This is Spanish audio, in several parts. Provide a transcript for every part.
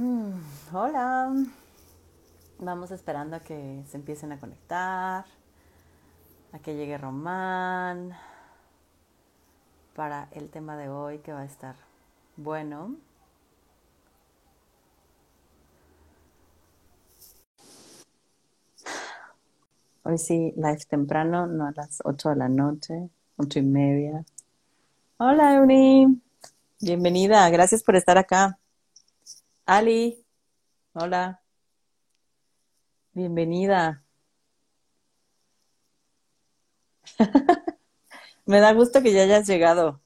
Mm, hola. Vamos esperando a que se empiecen a conectar, a que llegue Román para el tema de hoy que va a estar bueno. Hoy sí, live temprano, no a las 8 de la noche, ocho y media. Hola, Euni. Bienvenida, gracias por estar acá. Ali, hola. Bienvenida. Me da gusto que ya hayas llegado.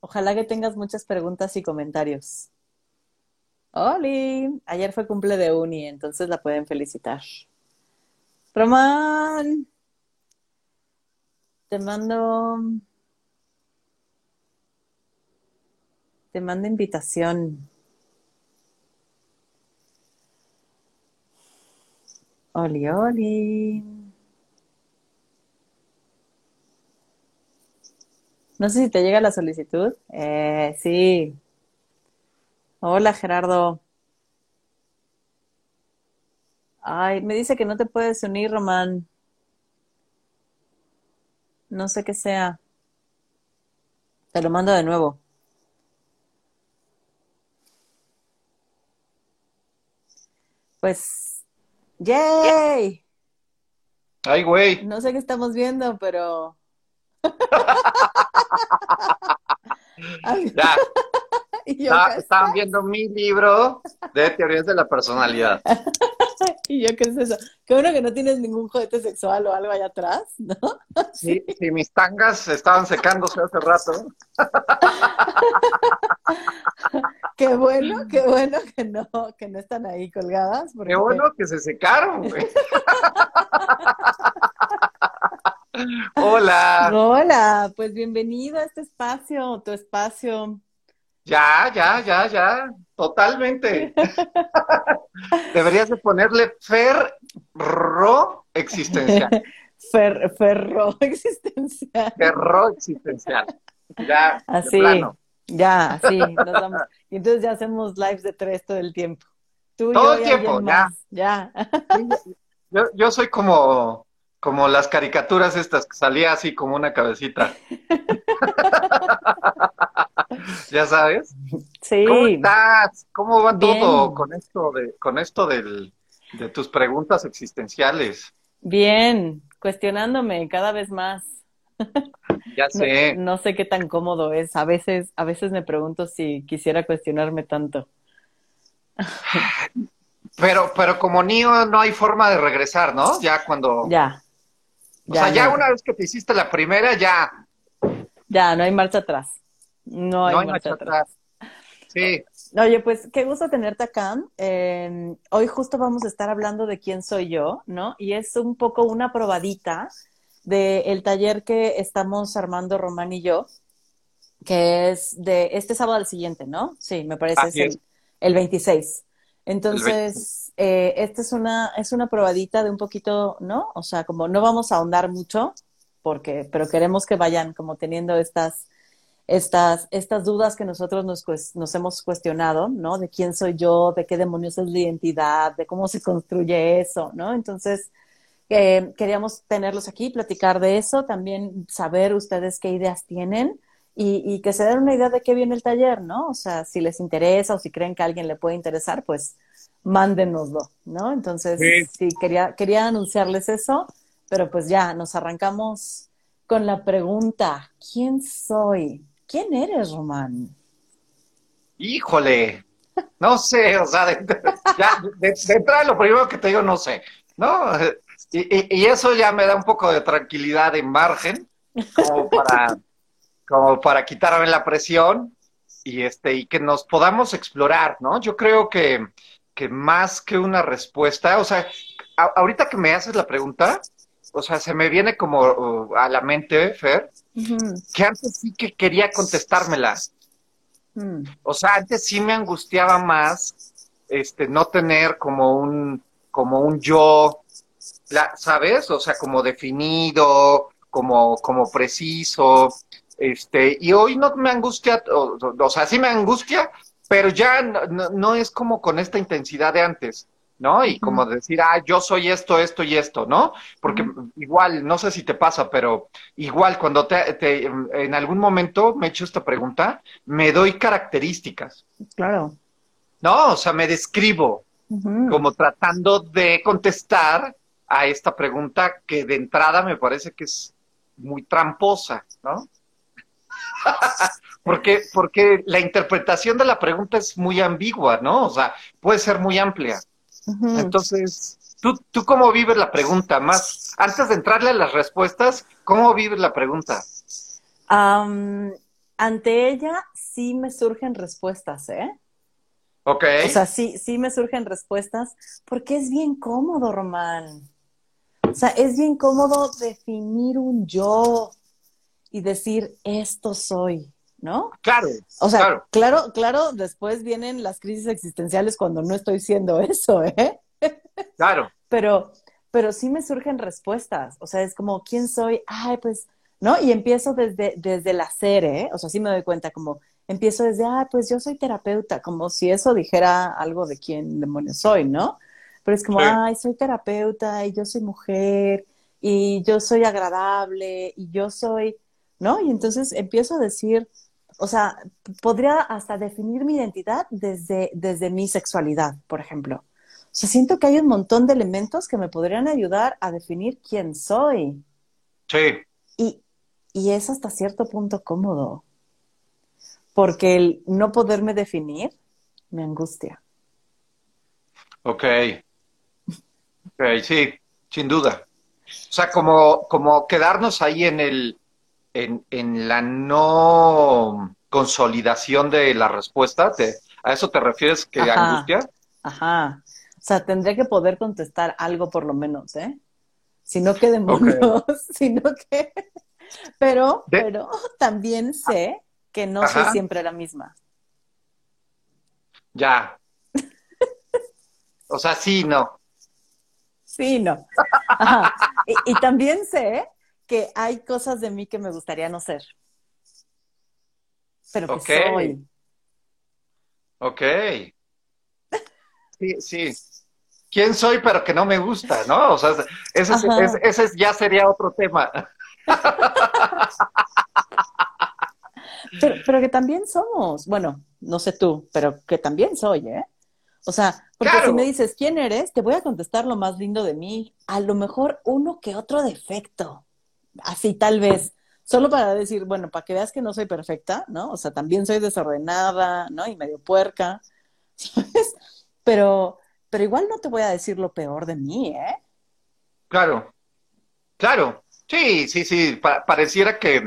Ojalá que tengas muchas preguntas y comentarios. Oli, ayer fue cumple de Uni, entonces la pueden felicitar. Román, te mando, te mando invitación. Oli, oli. No sé si te llega la solicitud. Eh, sí. Hola, Gerardo. Ay, me dice que no te puedes unir, Román. No sé qué sea. Te lo mando de nuevo. Pues, ¡yay! Ay, güey. No sé qué estamos viendo, pero... Ya, yo, está- ¿qué estaban es? viendo mi libro de teorías de la personalidad. Y yo, ¿qué es eso? Qué bueno que no tienes ningún juguete sexual o algo allá atrás, ¿no? Sí, sí, mis tangas estaban secándose hace rato. Qué bueno, qué bueno que no, que no están ahí colgadas. Porque... Qué bueno que se secaron, güey. Hola. Hola, pues bienvenido a este espacio, tu espacio. Ya, ya, ya, ya. Totalmente. Deberías de ponerle ferro existencial. Fer- ferro existencial. Ferro existencial. Ya, de Así, plano. Ya, así, nos vamos. Y entonces ya hacemos lives de tres todo el tiempo. Tú, Todo yo el tiempo, ya. Ya. Yo, yo soy como, como las caricaturas estas que salía así como una cabecita. ya sabes. Sí. ¿Cómo estás? ¿Cómo va Bien. todo con esto de, con esto del, de tus preguntas existenciales? Bien, cuestionándome cada vez más. Ya No, sé. no sé qué tan cómodo es. A veces, a veces me pregunto si quisiera cuestionarme tanto. Pero, pero como niño no hay forma de regresar, ¿no? Ya cuando, Ya, o sea, ya ya no. una vez que te hiciste la primera, ya ya, no hay marcha atrás. No hay no hay marcha marcha atrás. atrás. Sí, Oye, pues qué gusto tenerte acá. Eh, hoy justo vamos a estar hablando de quién soy yo, ¿no? Y es un poco una probadita del taller que estamos armando Román y yo, que es de este sábado al siguiente, ¿no? Sí, me parece es el, el 26. el Entonces, eh, esta es una, es una probadita de un poquito, ¿no? O sea, como no vamos a ahondar mucho, porque, pero queremos que vayan como teniendo estas, estas, estas dudas que nosotros nos, nos hemos cuestionado, ¿no? De quién soy yo, de qué demonios es la identidad, de cómo se construye eso, ¿no? Entonces, eh, queríamos tenerlos aquí, platicar de eso, también saber ustedes qué ideas tienen y, y que se den una idea de qué viene el taller, ¿no? O sea, si les interesa o si creen que a alguien le puede interesar, pues mándenoslo, ¿no? Entonces, Sí. sí, quería, quería anunciarles eso, pero pues ya, nos arrancamos con la pregunta, ¿quién soy? ¿Quién eres, Román? híjole, no sé, o sea, de, de- ya, de, de entrada lo primero que te digo, no sé, ¿no? Y, y- y eso ya me da un poco de tranquilidad de margen, como para, como para quitarme la presión y este, y que nos podamos explorar, ¿no? Yo creo que, que más que una respuesta, o sea, a- ahorita que me haces la pregunta, o sea, se me viene como uh, a la mente, Fer, que antes sí que quería contestármela. mm, O sea, antes sí me angustiaba más este no tener como un como un yo, la- ¿sabes? O sea, como definido, como como preciso, este, y hoy no me angustia, o, o sea, sí me angustia, pero ya no, no, es como con esta intensidad de antes, ¿no? Y como decir, ah, yo soy esto, esto y esto, ¿no? Porque igual, no sé si te pasa, pero igual cuando te, te, en algún momento me he hecho esta pregunta, me doy características. Claro. No, o sea, me describo como tratando de contestar a esta pregunta que de entrada me parece que es muy tramposa, ¿no? porque, porque la interpretación de la pregunta es muy ambigua, ¿no? O sea, puede ser muy amplia. Entonces, ¿tú, ¿tú cómo vives la pregunta? Más, antes de entrarle a las respuestas, ¿cómo vives la pregunta? ante ella sí me surgen respuestas, ¿eh? Ok. O sea, sí, sí me surgen respuestas porque es bien cómodo, Román. O sea, es bien cómodo definir un yo y decir, esto soy, ¿no? Claro. O sea, claro. claro, después vienen las crisis existenciales cuando no estoy siendo eso, ¿eh? Claro. Pero, pero sí me surgen respuestas. O sea, es como, ¿quién soy? Ay, pues, ¿no? Y empiezo desde, desde el hacer, ¿eh? O sea, sí me doy cuenta como, empiezo desde, ah, pues yo soy terapeuta, como si eso dijera algo de quién demonios soy, ¿no? Pero es como, ay, soy terapeuta y yo soy mujer y yo soy agradable y yo soy, ¿no? Y entonces empiezo a decir, o sea, podría hasta definir mi identidad desde, desde mi sexualidad, por ejemplo. O sea, siento que hay un montón de elementos que me podrían ayudar a definir quién soy. Sí. Y, y es hasta cierto punto cómodo, porque el no poderme definir me angustia. Ok. Sí, sin duda. O sea, como, como quedarnos ahí en el, en, en la no consolidación de la respuesta, ¿a eso te refieres que angustia? Ajá. O sea, tendría que poder contestar algo por lo menos, ¿eh? Si no que demonios, sino que... Pero, pero también sé que no soy siempre la misma. Ya. O sea, sí, no. Sí, no. Y, también sé que hay cosas de mí que me gustaría no ser. Pero que soy. Ok. Sí, sí. ¿Quién soy pero que no me gusta, no? O sea, ese, ese ya sería otro tema. Pero, pero, que también somos, bueno, no sé tú, pero que también soy, ¿eh? O sea, porque si me dices, ¿quién eres? Te voy a contestar lo más lindo de mí. A lo mejor uno que otro defecto. Así tal vez. Solo para decir, bueno, para que veas que no soy perfecta, ¿no? O sea, también soy desordenada, ¿no? Y medio puerca. ¿Sabes? Pero, pero igual no te voy a decir lo peor de mí, ¿eh? Claro. Claro. Sí, sí, sí. pareciera que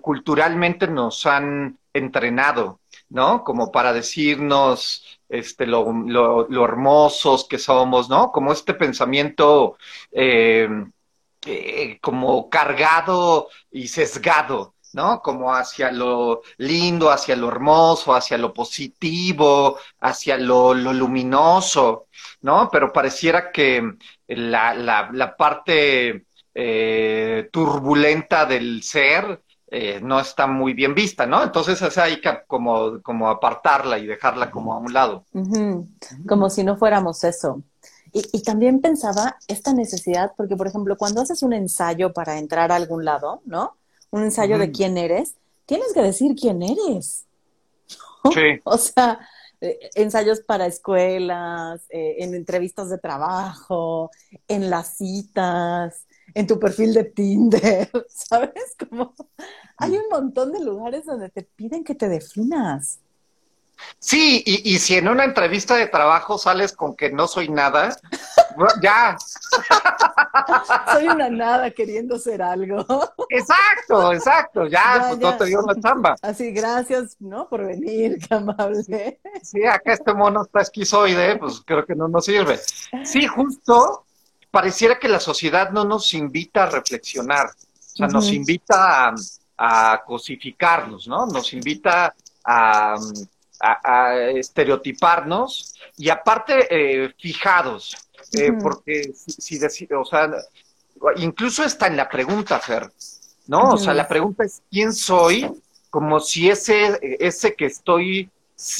culturalmente nos han entrenado, ¿no? Como para decirnos, este, lo, lo, hermosos que somos, ¿no? Como este pensamiento eh, eh, como cargado y sesgado, ¿no? Como hacia lo lindo, hacia lo hermoso, hacia lo positivo, hacia lo, luminoso, ¿no? Pero pareciera que la, la, la parte eh, turbulenta del ser eh, no está muy bien vista, ¿no? Entonces es hay que como, como apartarla y dejarla como a un lado. Como si no fuéramos eso. Y, también pensaba esta necesidad, porque por ejemplo, cuando haces un ensayo para entrar a algún lado, ¿no? Un ensayo de quién eres, tienes que decir quién eres. Sí. o sea, eh, ensayos para escuelas, eh, en entrevistas de trabajo, en las citas, en tu perfil de Tinder, ¿sabes? Como hay un montón de lugares donde te piden que te definas. Sí, y, si en una entrevista de trabajo sales con que no soy nada, ya. soy una nada queriendo ser algo. Exacto, exacto, ya, pues no te dio la chamba. Así, gracias, ¿no? Por venir, qué amable. Sí, acá este mono está esquizoide, pues creo que no nos sirve. Sí, justo pareciera que la sociedad no nos invita a reflexionar, o sea, nos invita a, cosificarnos, ¿no? Nos invita a, estereotiparnos y aparte eh, fijados, eh, porque si, si o sea, incluso está en la pregunta, Fer, ¿no? O sea, la pregunta es ¿quién soy? Como si ese, ese que estoy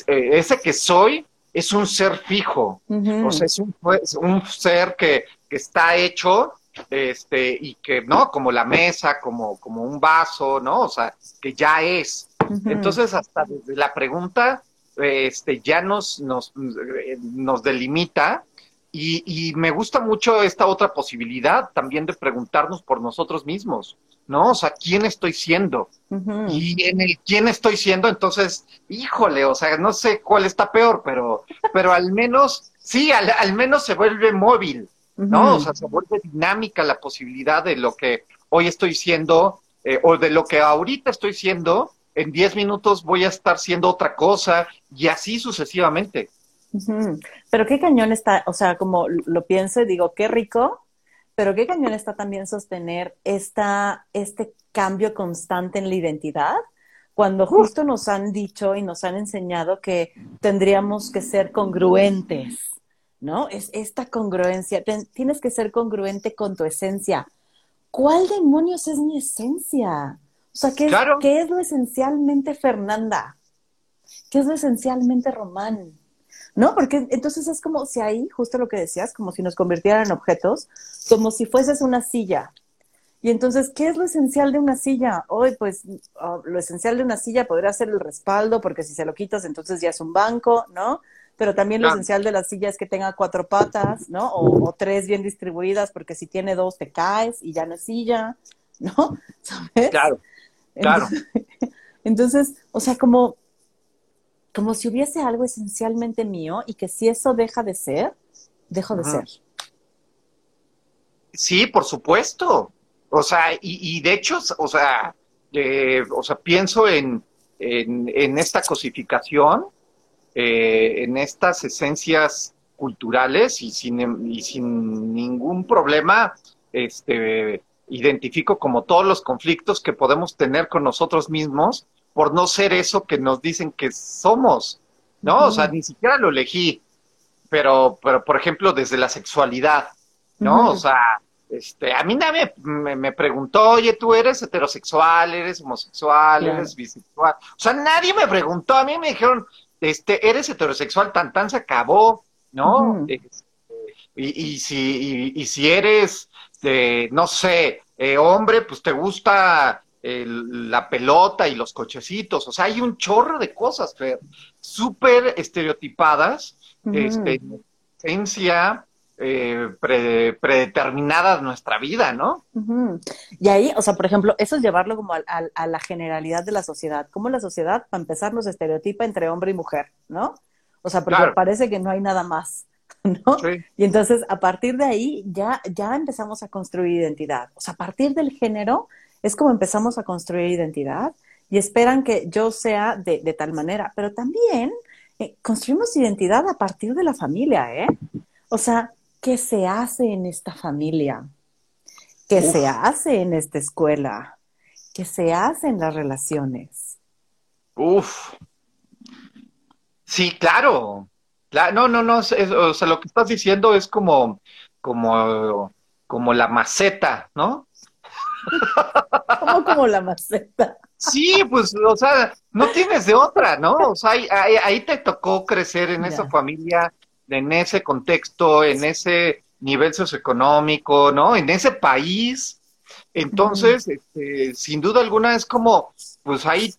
eh, ese que soy es un ser fijo, o sea, es un, un ser que, que, está hecho, este, y que, ¿no? Como la mesa, como, como un vaso, ¿no? O sea, que ya es. Entonces, hasta desde la pregunta, este, ya nos, nos, nos delimita y, y, me gusta mucho esta otra posibilidad también de preguntarnos por nosotros mismos, ¿no? O sea, ¿quién estoy siendo? Y en el quién estoy siendo, entonces, híjole, o sea, no sé cuál está peor, pero, pero al menos, sí, al, menos se vuelve móvil, ¿no? O sea, se vuelve dinámica la posibilidad de lo que hoy estoy siendo eh, o de lo que ahorita estoy siendo, en 10 minutos voy a estar siendo otra cosa y así sucesivamente. Pero qué cañón está, o sea, como lo pienso y digo, qué rico, pero qué cañón está también sostener esta, este cambio constante en la identidad, cuando justo nos han dicho y nos han enseñado que tendríamos que ser congruentes, ¿no? Es esta congruencia, tienes que ser congruente con tu esencia. ¿Cuál demonios es mi esencia? O sea, ¿qué, ¿qué es lo esencialmente Fernanda? ¿Qué es lo esencialmente Román? ¿No? Porque entonces es como si ahí, justo lo que decías, como si nos convirtieran en objetos, como si fueses una silla. Y entonces, ¿qué es lo esencial de una silla? Hoy, pues, oh, lo esencial de una silla podría ser el respaldo, porque si se lo quitas, entonces ya es un banco, ¿no? Pero también lo esencial de la silla es que tenga cuatro patas, ¿no? O, tres bien distribuidas, porque si tiene dos te caes y ya no es silla, ¿no? ¿Sabes? Claro, claro. entonces o sea, como como si hubiese algo esencialmente mío y que si eso deja de ser, dejo de ser. Sí, por supuesto. O sea, y, de hecho, o sea, eh, o sea, pienso en, en, esta cosificación, eh, en estas esencias culturales y sin, y sin ningún problema, este, identifico como todos los conflictos que podemos tener con nosotros mismos por no ser eso que nos dicen que somos, ¿no? O sea, ni siquiera lo elegí, pero, pero por ejemplo, desde la sexualidad, ¿no? O sea, este, a mí nadie me, preguntó, oye, tú eres heterosexual, eres homosexual, eres bisexual. O sea, nadie me preguntó, a mí me dijeron, este, eres heterosexual, tan tan se acabó, ¿no? Este, y, y, si, y, si eres, de, no sé, eh, hombre, pues te gusta la pelota y los cochecitos. O sea, hay un chorro de cosas, Fer, súper estereotipadas, este, esencia eh, predeterminada de nuestra vida, ¿no? Y ahí, o sea, por ejemplo, eso es llevarlo como a, la generalidad de la sociedad. Como la sociedad, para empezar, nos estereotipa entre hombre y mujer, ¿no? O sea, porque parece que no hay nada más. ¿no? Y entonces a partir de ahí ya, ya empezamos a construir identidad. O sea, a partir del género es como empezamos a construir identidad y esperan que yo sea de, tal manera, pero también eh, construimos identidad a partir de la familia, ¿eh? O sea, ¿qué se hace en esta familia? ¿Qué se hace en esta escuela? ¿Qué se hace en las relaciones? Uf. Sí, claro. no, no, no. o sea, lo que estás diciendo es como, como, como la maceta, ¿no? Como como la maceta? Sí, pues, o sea, no tienes de otra, ¿no? O sea, ahí, te tocó crecer en esa familia, en ese contexto, en ese nivel socioeconómico, ¿no? En ese país. Entonces, este, sin duda alguna es como, pues ahí,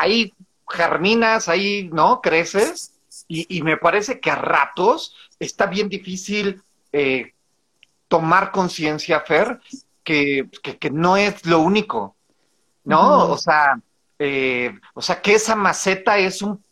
ahí, germinas, ahí, ¿no? Creces. Y, me parece que a ratos está bien difícil eh, tomar conciencia, Fer, que, no es lo único, ¿no? O sea, eh, o sea, que esa maceta es un,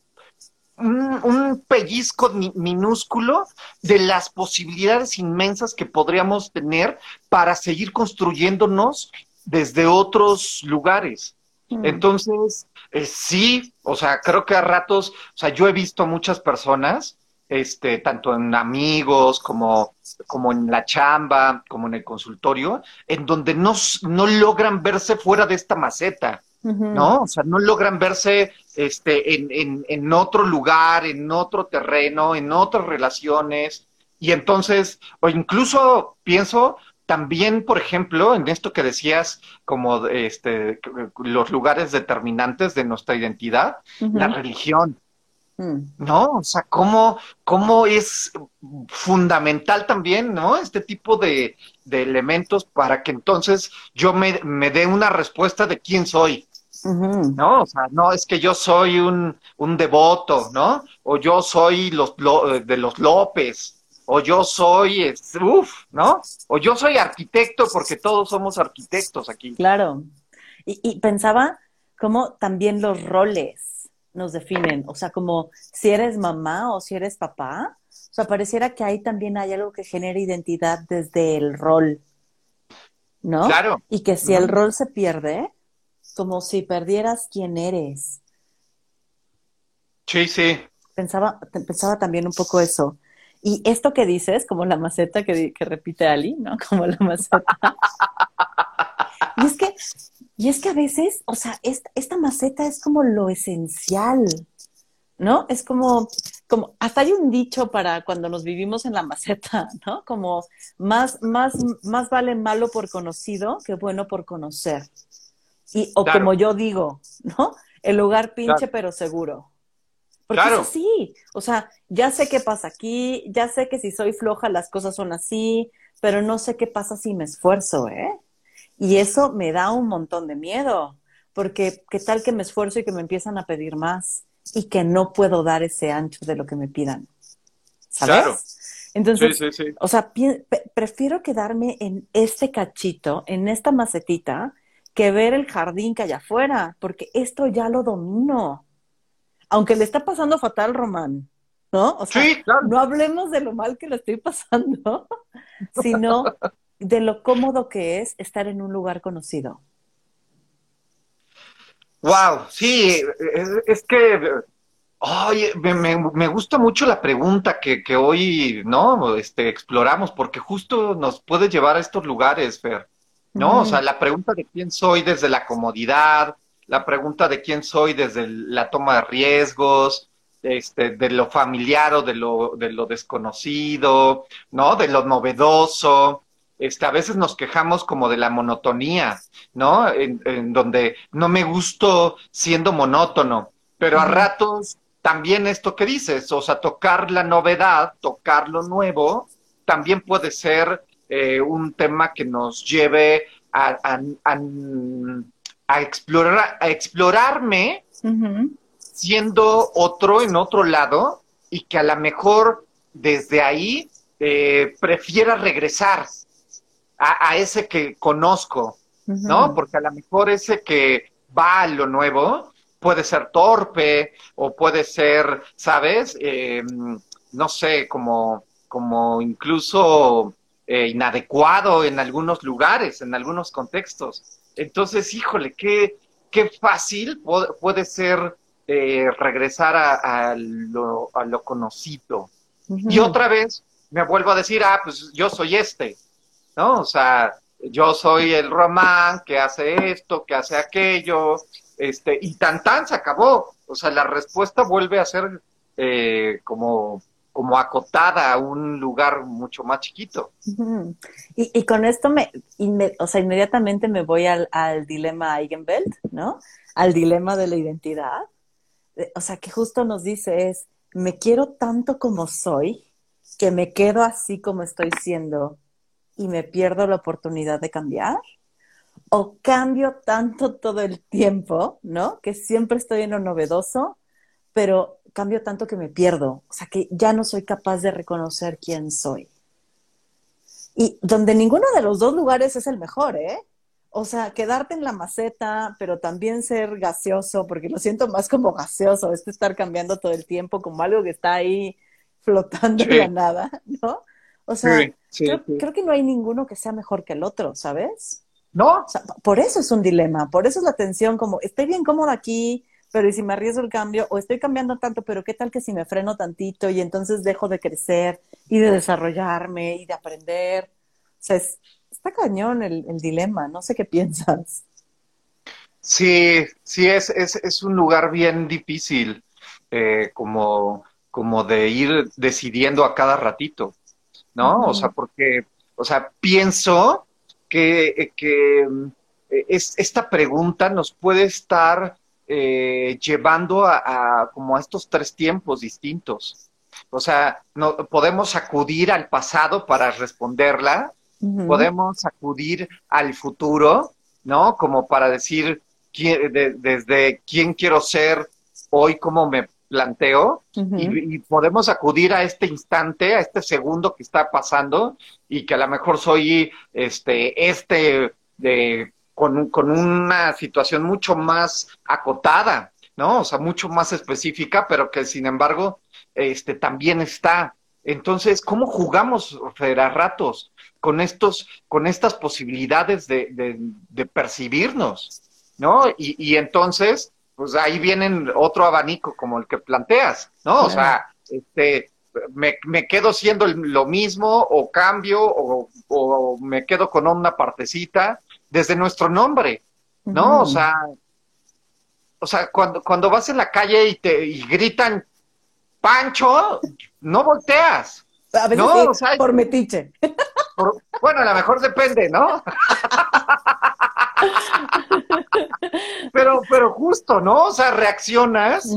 un, pellizco minúsculo de las posibilidades inmensas que podríamos tener para seguir construyéndonos desde otros lugares. Mm. Entonces, eh, sí, o sea, creo que a ratos, o sea, yo he visto muchas personas este, tanto en amigos como, como en la chamba, como en el consultorio, en donde no, no logran verse fuera de esta maceta, ¿no? O sea, no logran verse este, en, en, en otro lugar, en otro terreno, en otras relaciones. Y entonces, o incluso pienso también, por ejemplo, en esto que decías, como este, los lugares determinantes de nuestra identidad, la religión. ¿No? O sea, cómo, cómo es fundamental también, ¿no? Este tipo de, elementos para que entonces yo me, me dé una respuesta de quién soy. No, o sea, no es que yo soy un, un devoto, ¿no? O yo soy los, de los López, o yo soy, uff, ¿no? O yo soy arquitecto porque todos somos arquitectos aquí. Claro. Y, y pensaba cómo también los roles nos definen, o sea, como si eres mamá o si eres papá, o sea, pareciera que ahí también hay algo que genera identidad desde el rol, ¿no? Claro. Y que si el rol se pierde, como si perdieras quién eres. Sí, sí. Pensaba, pensaba también un poco eso. Y esto que dices, como la maceta que, que repite Ali, ¿no? Como la maceta. y es que, y es que a veces, o sea, esta, esta maceta es como lo esencial, ¿no? Es como, como, hasta hay un dicho para cuando nos vivimos en la maceta, ¿no? Como más, más, más vale malo por conocido que bueno por conocer. Y, o como yo digo, ¿no? El lugar pinche pero seguro. Porque es así. O sea, ya sé qué pasa aquí, ya sé que si soy floja las cosas son así, pero no sé qué pasa si me esfuerzo, ¿eh? Y eso me da un montón de miedo, porque qué tal que me esfuerzo y que me empiezan a pedir más y que no puedo dar ese ancho de lo que me pidan. ¿Sabes? Claro. Entonces, o sea, prefiero quedarme en este cachito, en esta macetita, que ver el jardín que hay afuera, porque esto ya lo domino. Aunque le está pasando fatal, Román, ¿no? O sea, no hablemos de lo mal que le estoy pasando, sino de lo cómodo que es estar en un lugar conocido. Wow, sí, es, que, oye, me, gusta mucho la pregunta que, que, hoy, ¿no? Este, exploramos, porque justo nos puede llevar a estos lugares, Fer. ¿no? O sea, la pregunta de quién soy desde la comodidad, la pregunta de quién soy desde la toma de riesgos, este, de lo familiar o de lo, de lo desconocido, ¿no? De lo novedoso. Este, a veces nos quejamos como de la monotonía, ¿no? En, donde no me gusto siendo monótono, pero a ratos también esto que dices, o sea, tocar la novedad, tocar lo nuevo, también puede ser eh, un tema que nos lleve a, a, explorar, a explorarme siendo otro en otro lado y que a lo mejor desde ahí eh, prefiera regresar a, ese que conozco, ¿no? Porque a lo mejor ese que va a lo nuevo puede ser torpe o puede ser, ¿sabes? Eh, no sé, como, como incluso eh, inadecuado en algunos lugares, en algunos contextos. Entonces, híjole, qué, qué fácil puede ser eh, regresar a, lo, a, lo, conocido. Y otra vez me vuelvo a decir, ah, pues yo soy este, ¿no? O sea, yo soy el román que hace esto, que hace aquello, este, y tan tan se acabó. O sea, la respuesta vuelve a ser eh, como como acotada a un lugar mucho más chiquito. y, con esto me, o sea, inmediatamente me voy al, al dilema Eigenbelt, ¿no? Al dilema de la identidad. O sea, que justo nos dice es, me quiero tanto como soy, que me quedo así como estoy siendo y me pierdo la oportunidad de cambiar. O cambio tanto todo el tiempo, ¿no? Que siempre estoy en lo novedoso, pero cambio tanto que me pierdo, o sea que ya no soy capaz de reconocer quién soy. Y donde ninguno de los dos lugares es el mejor, ¿eh? O sea, quedarte en la maceta, pero también ser gaseoso, porque lo siento más como gaseoso, este estar cambiando todo el tiempo, como algo que está ahí flotando en la nada, ¿no? O sea, creo, que no hay ninguno que sea mejor que el otro, ¿sabes? No. por eso es un dilema, por eso es la tensión, como estoy bien cómoda aquí, pero ¿y si me arriesgo el cambio? O estoy cambiando tanto, pero ¿qué tal que si me freno tantito y entonces dejo de crecer y de desarrollarme y de aprender? O sea, está cañón el, dilema, no sé qué piensas. Sí, sí, es, es, es un lugar bien difícil, eh, como, como de ir decidiendo a cada ratito, ¿no? O sea, porque, o sea, pienso que, que eh, es, esta pregunta nos puede estar eh, llevando a, como a estos tres tiempos distintos. O sea, no, podemos acudir al pasado para responderla, podemos acudir al futuro, ¿no? Como para decir desde quién quiero ser hoy, cómo me planteo, y, podemos acudir a este instante, a este segundo que está pasando, y que a lo mejor soy este, este de con, con una situación mucho más acotada, ¿no? O sea, mucho más específica, pero que sin embargo, este, también está. Entonces, ¿cómo jugamos, Fer, a ratos con estos, con estas posibilidades de, de, percibirnos, ¿no? Y, y, entonces, pues ahí vienen otro abanico como el que planteas, ¿no? O sea, este, me, me, quedo siendo lo mismo o cambio o, o, me quedo con una partecita desde nuestro nombre, ¿no? O sea, o sea, cuando, cuando vas en la calle y te y gritan Pancho, no volteas. A veces no, por metiche. bueno, a lo mejor depende, ¿no? pero, pero justo, ¿no? O sea, reaccionas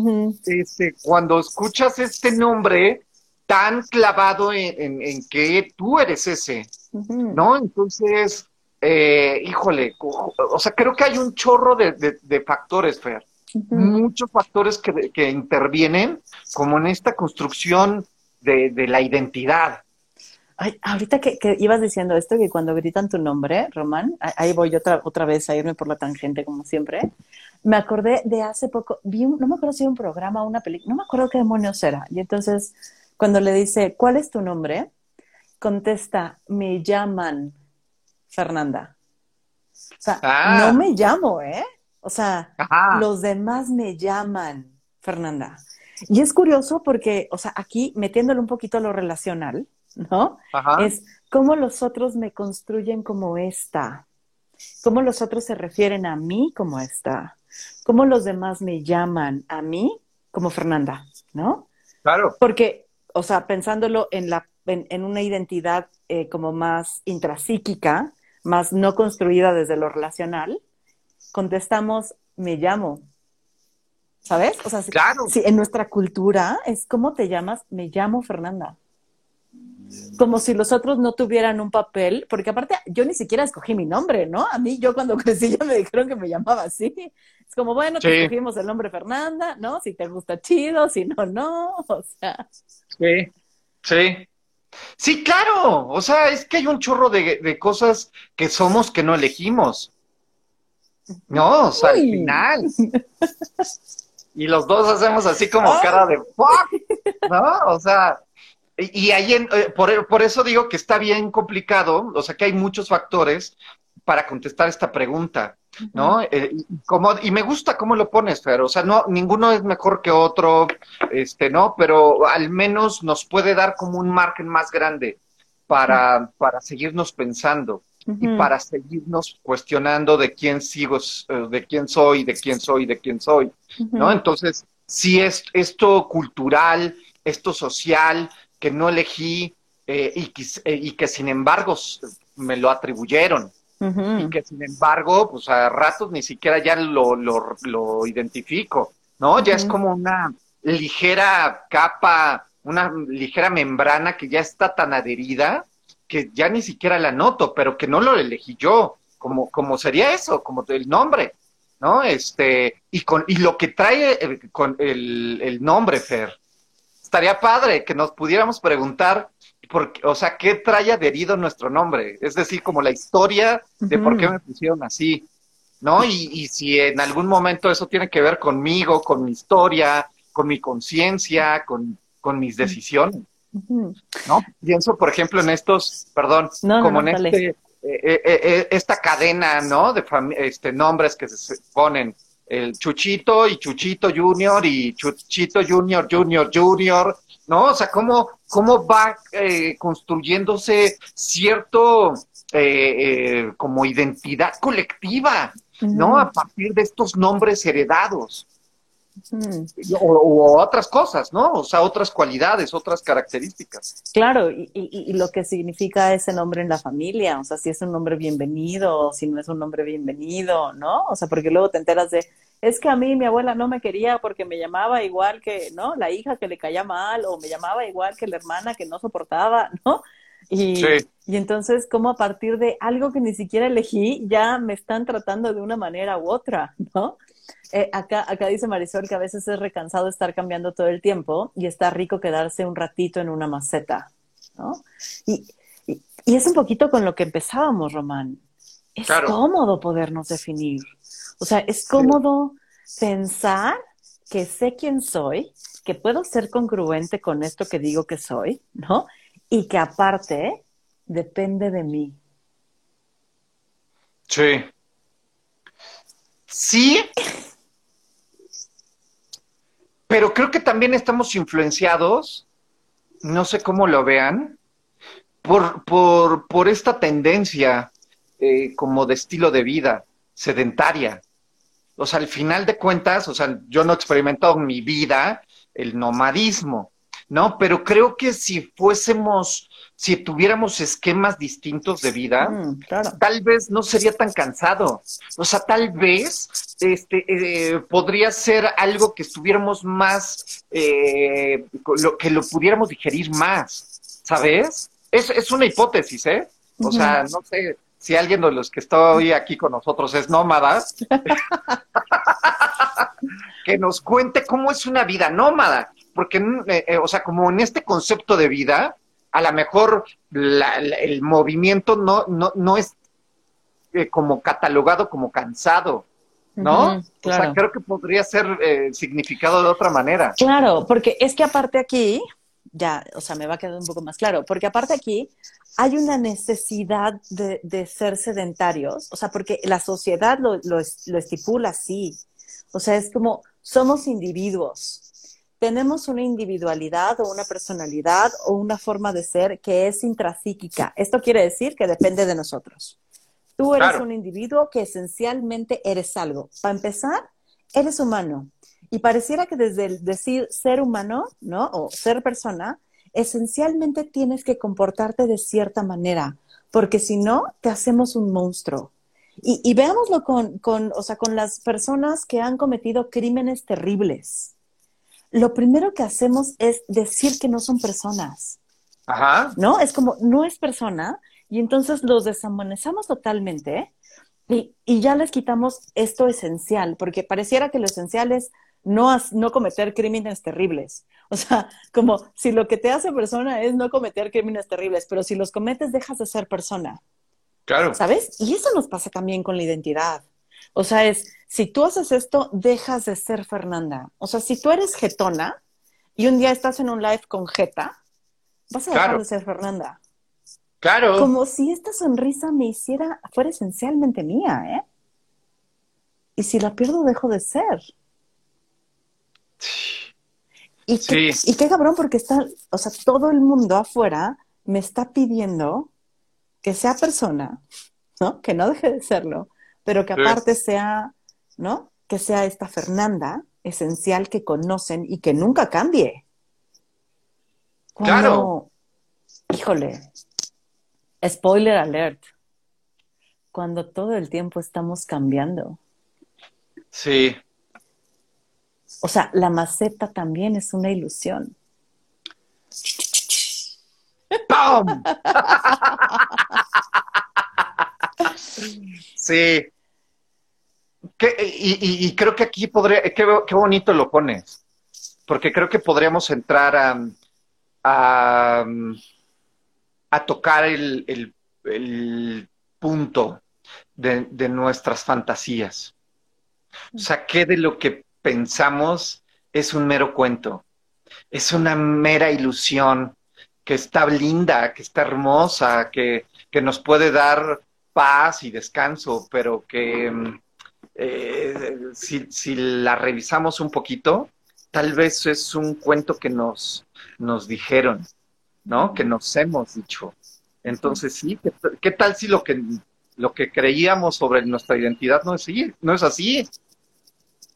este, cuando escuchas este nombre tan clavado en, en que tú eres ese, ¿no? Entonces, eh, híjole, o sea, creo que hay un chorro de, factores, Fer. Muchos factores que, intervienen como en esta construcción de, la identidad. Ay, ahorita que, ibas diciendo esto, que cuando gritan tu nombre, Román, ahí voy otra, otra vez a irme por la tangente, como siempre. Me acordé de hace poco, vi no me acuerdo si era un programa o una película, no me acuerdo qué demonios era. Y entonces, cuando le dice, ¿cuál es tu nombre? Contesta, me llaman Fernanda. O sea, ah. no me llamo, ¿eh? O sea, los demás me llaman Fernanda. Y es curioso porque, o sea, aquí metiéndole un poquito a lo relacional, ¿no? Es cómo los otros me construyen como esta, cómo los otros se refieren a mí como esta, cómo los demás me llaman a mí como Fernanda, ¿no? Claro. Porque, o sea, pensándolo en, la, en, una identidad eh, como más intrapsíquica, más no construida desde lo relacional, contestamos, me llamo. ¿Sabes? O sea, claro. si, en nuestra cultura es ¿cómo te llamas? Me llamo Fernanda. Como si los otros no tuvieran un papel, porque aparte yo ni siquiera escogí mi nombre, ¿no? A mí yo cuando crecí ya me dijeron que me llamaba así. Es como, bueno, te escogimos el nombre Fernanda, ¿no? Si te gusta chido, si no, no, o sea. Sí, sí. Sí, claro. O sea, es que hay un chorro de, cosas que somos que no elegimos. No, o sea, al final. Y los dos hacemos así como cara de fuck, ¿no? O sea, y, ahí, eh, por, por eso digo que está bien complicado, o sea, que hay muchos factores para contestar esta pregunta. ¿no? Eh, como, y me gusta cómo lo pones, Fer, o sea, no, ninguno es mejor que otro, este, ¿no? Pero al menos nos puede dar como un margen más grande para, para seguirnos pensando y para seguirnos cuestionando de quién sigo, eh, de quién soy, de quién soy, de quién soy, ¿no? Entonces, si es esto cultural, esto social, que no elegí eh, y, y que sin embargo me lo atribuyeron, y que sin embargo, pues a ratos ni siquiera ya lo, lo, lo identifico, ¿no? Ya es como una ligera capa, una ligera membrana que ya está tan adherida que ya ni siquiera la noto, pero que no lo elegí yo, como, como sería eso, como el nombre, ¿no? Este, y con, y lo que trae eh, con el, el nombre, Fer, estaría padre que nos pudiéramos preguntar porque, o sea, ¿qué trae adherido nuestro nombre? Es decir, como la historia de por qué me pusieron así, ¿no? Y, y, si en algún momento eso tiene que ver conmigo, con mi historia, con mi conciencia, con, con, mis decisiones, ¿no? Pienso, por ejemplo, en estos, perdón, como en este, eh, eh, eh, esta cadena, ¿no? De este, nombres que se ponen el Chuchito y Chuchito Junior y Chuchito Junior Junior Junior ¿no? O sea, cómo, cómo va eh, construyéndose cierto eh, eh, como identidad colectiva, ¿no? A partir de estos nombres heredados. O, otras cosas, ¿no? O sea, otras cualidades, otras características. Claro, y, y, lo que significa ese nombre en la familia, o sea, si es un nombre bienvenido, si no es un nombre bienvenido, ¿no? O sea, porque luego te enteras de es que a mí mi abuela no me quería porque me llamaba igual que, ¿no? La hija que le caía mal o me llamaba igual que la hermana que no soportaba, ¿no? Y, y entonces, como a partir de algo que ni siquiera elegí, ya me están tratando de una manera u otra, ¿no? Eh, acá, acá dice Marisol que a veces es recansado estar cambiando todo el tiempo y está rico quedarse un ratito en una maceta, ¿no? Y, y, es un poquito con lo que empezábamos, Román. Es cómodo podernos definir. O sea, es cómodo pensar que sé quién soy, que puedo ser congruente con esto que digo que soy, ¿no? Y que aparte depende de mí. Sí. Sí, pero creo que también estamos influenciados, no sé cómo lo vean, por, por, por esta tendencia eh, como de estilo de vida sedentaria. O sea, al final de cuentas, o sea, yo no he experimentado en mi vida el nomadismo, ¿no? Pero creo que si fuésemos, si tuviéramos esquemas distintos de vida, mm, tal vez no sería tan cansado. O sea, tal vez este, eh, podría ser algo que estuviéramos más, eh, lo, que lo pudiéramos digerir más, ¿sabes? Es, es una hipótesis, ¿eh? O sea, no sé si alguien de los que está hoy aquí con nosotros es nómada, que nos cuente cómo es una vida nómada, porque, eh, eh, o sea, como en este concepto de vida, a lo mejor el movimiento no, no, no es como catalogado como cansado, ¿no? O sea, creo que podría ser eh, significado de otra manera. Claro, porque es que aparte aquí, ya, o sea, me va a quedar un poco más claro, porque aparte aquí hay una necesidad de, de ser sedentarios, o sea, porque la sociedad lo, lo, lo estipula así, o sea, es como somos individuos, tenemos una individualidad o una personalidad o una forma de ser que es intrapsíquica. Esto quiere decir que depende de nosotros. Tú eres un individuo que esencialmente eres algo. Para empezar, eres humano. Y pareciera que desde el decir ser humano, ¿no? O ser persona, esencialmente tienes que comportarte de cierta manera, porque si no, te hacemos un monstruo. Y, y veámoslo con, con, o sea, con las personas que han cometido crímenes terribles. Lo primero que hacemos es decir que no son personas. Ajá. ¿No? Es como, no es persona, y entonces los desamonezamos totalmente y, y, ya les quitamos esto esencial, porque pareciera que lo esencial es no, no cometer crímenes terribles. O sea, como si lo que te hace persona es no cometer crímenes terribles, pero si los cometes dejas de ser persona. Claro. ¿Sabes? Y eso nos pasa también con la identidad. O sea, es, si tú haces esto, dejas de ser Fernanda. O sea, si tú eres getona y un día estás en un live con Jeta, vas a dejar de ser Fernanda. Claro. Como si esta sonrisa me hiciera, fuera esencialmente mía, ¿eh? Y si la pierdo, dejo de ser. Y, qué, y qué cabrón, porque está, o sea, todo el mundo afuera me está pidiendo que sea persona, ¿no? Que no deje de serlo, pero que aparte sea, ¿no? Que sea esta Fernanda esencial que conocen y que nunca cambie. claro. Híjole, Spoiler alert. Cuando todo el tiempo estamos cambiando. Sí. O sea, la maceta también es una ilusión. ¡Pum! sí. Y, creo que aquí podría, qué, qué, bonito lo pones, porque creo que podríamos entrar a, a a tocar el, punto de, nuestras fantasías. O sea, ¿qué de lo que pensamos es un mero cuento? Es una mera ilusión que está linda, que está hermosa, que, nos puede dar paz y descanso, pero que si, la revisamos un poquito, tal vez es un cuento que nos, nos dijeron. ¿no? Que nos hemos dicho. Entonces, sí, ¿qué, tal si lo que, lo que creíamos sobre nuestra identidad no es, así, no es así?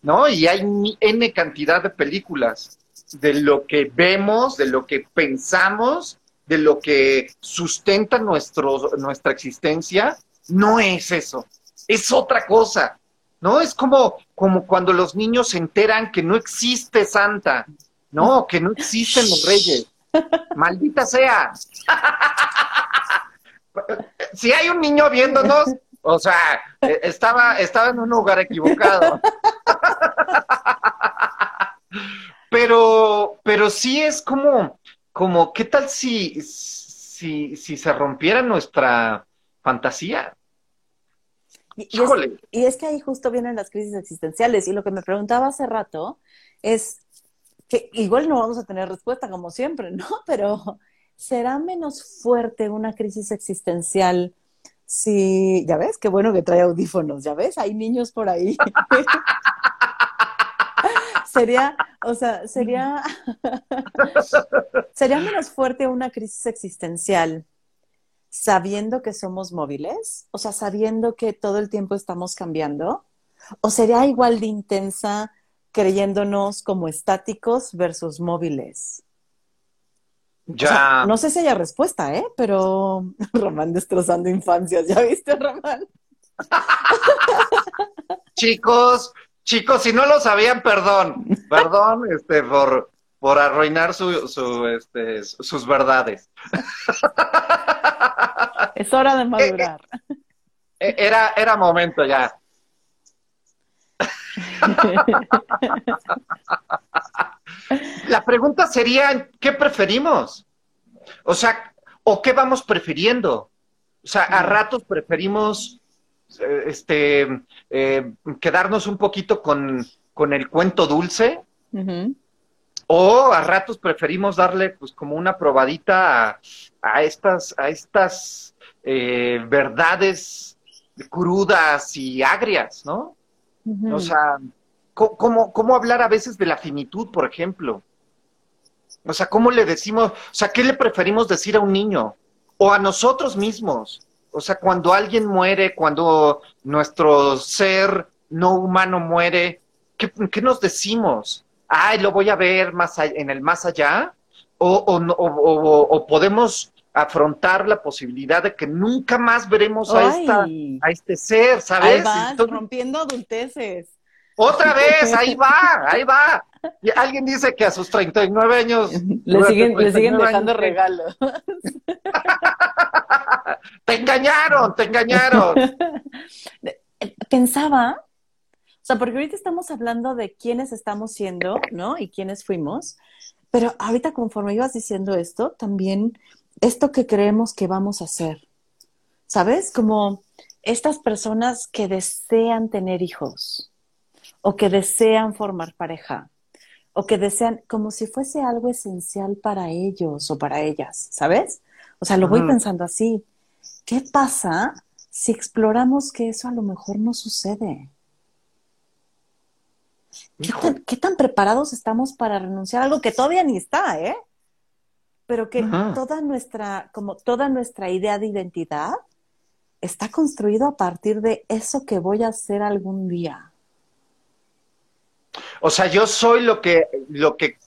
¿No? Y hay N cantidad de películas de lo que vemos, de lo que pensamos, de lo que sustenta nuestro, nuestra existencia, no es eso, es otra cosa, ¿no? Es como como cuando los niños se enteran que no existe Santa, no, que no existen los reyes. Maldita sea. si hay un niño viéndonos, o sea, eh, estaba, estaba en un lugar equivocado. pero, pero sí es como, como, ¿qué tal si, si, si se rompiera nuestra fantasía? Y, y, es, que ahí justo vienen las crisis existenciales. Y lo que me preguntaba hace rato es que igual no vamos a tener respuesta como siempre, ¿no? Pero ¿será menos fuerte una crisis existencial si, ya ves, qué bueno que trae audífonos, ya ves, hay niños por ahí. sería, o sea, sería, sería menos fuerte una crisis existencial sabiendo que somos móviles, o sea, sabiendo que todo el tiempo estamos cambiando, o sería igual de intensa creyéndonos como estáticos versus móviles. Ya. no sé si haya respuesta, ¿eh? Pero Román destrozando infancias, ¿ya viste, Román? chicos, chicos, si no lo sabían, perdón, perdón, este, por, por arruinar su, su, este, sus verdades. Es hora de madurar. Eh, eh, era, era momento ya. La pregunta sería, ¿qué preferimos? O sea, ¿o qué vamos prefiriendo? O sea, a ratos preferimos eh, este, eh, quedarnos un poquito con, el cuento dulce, o a ratos preferimos darle pues como una probadita a, estas, a estas eh, verdades crudas y agrias, ¿no? O sea, ¿cómo, ¿cómo hablar a veces de la finitud, por ejemplo? O sea, ¿cómo le decimos, o sea, qué le preferimos decir a un niño? O a nosotros mismos. O sea, cuando alguien muere, cuando nuestro ser no humano muere, ¿qué, qué nos decimos? Ay, lo voy a ver más en el más allá. O, o, o, o, podemos afrontar la posibilidad de que nunca más veremos a, esta, a este ser, ¿sabes? Ahí rompiendo adulteces. Otra vez, ahí va, ahí va. Y alguien dice que a sus 39 años... Le siguen, le siguen dejando regalos. te engañaron, te engañaron. Pensaba, o sea, porque ahorita estamos hablando de quiénes estamos siendo, ¿no? Y quiénes fuimos, pero ahorita conforme ibas diciendo esto, también esto que creemos que vamos a hacer, ¿sabes? Como estas personas que desean tener hijos o que desean formar pareja o que desean como si fuese algo esencial para ellos o para ellas, ¿sabes? O sea, lo voy pensando así. ¿Qué pasa si exploramos que eso a lo mejor no sucede? ¿Qué tan, preparados estamos para renunciar a algo que todavía ni está, eh? Pero que toda nuestra, como toda nuestra idea de identidad está construido a partir de eso que voy a hacer algún día. O sea, yo soy lo que, lo que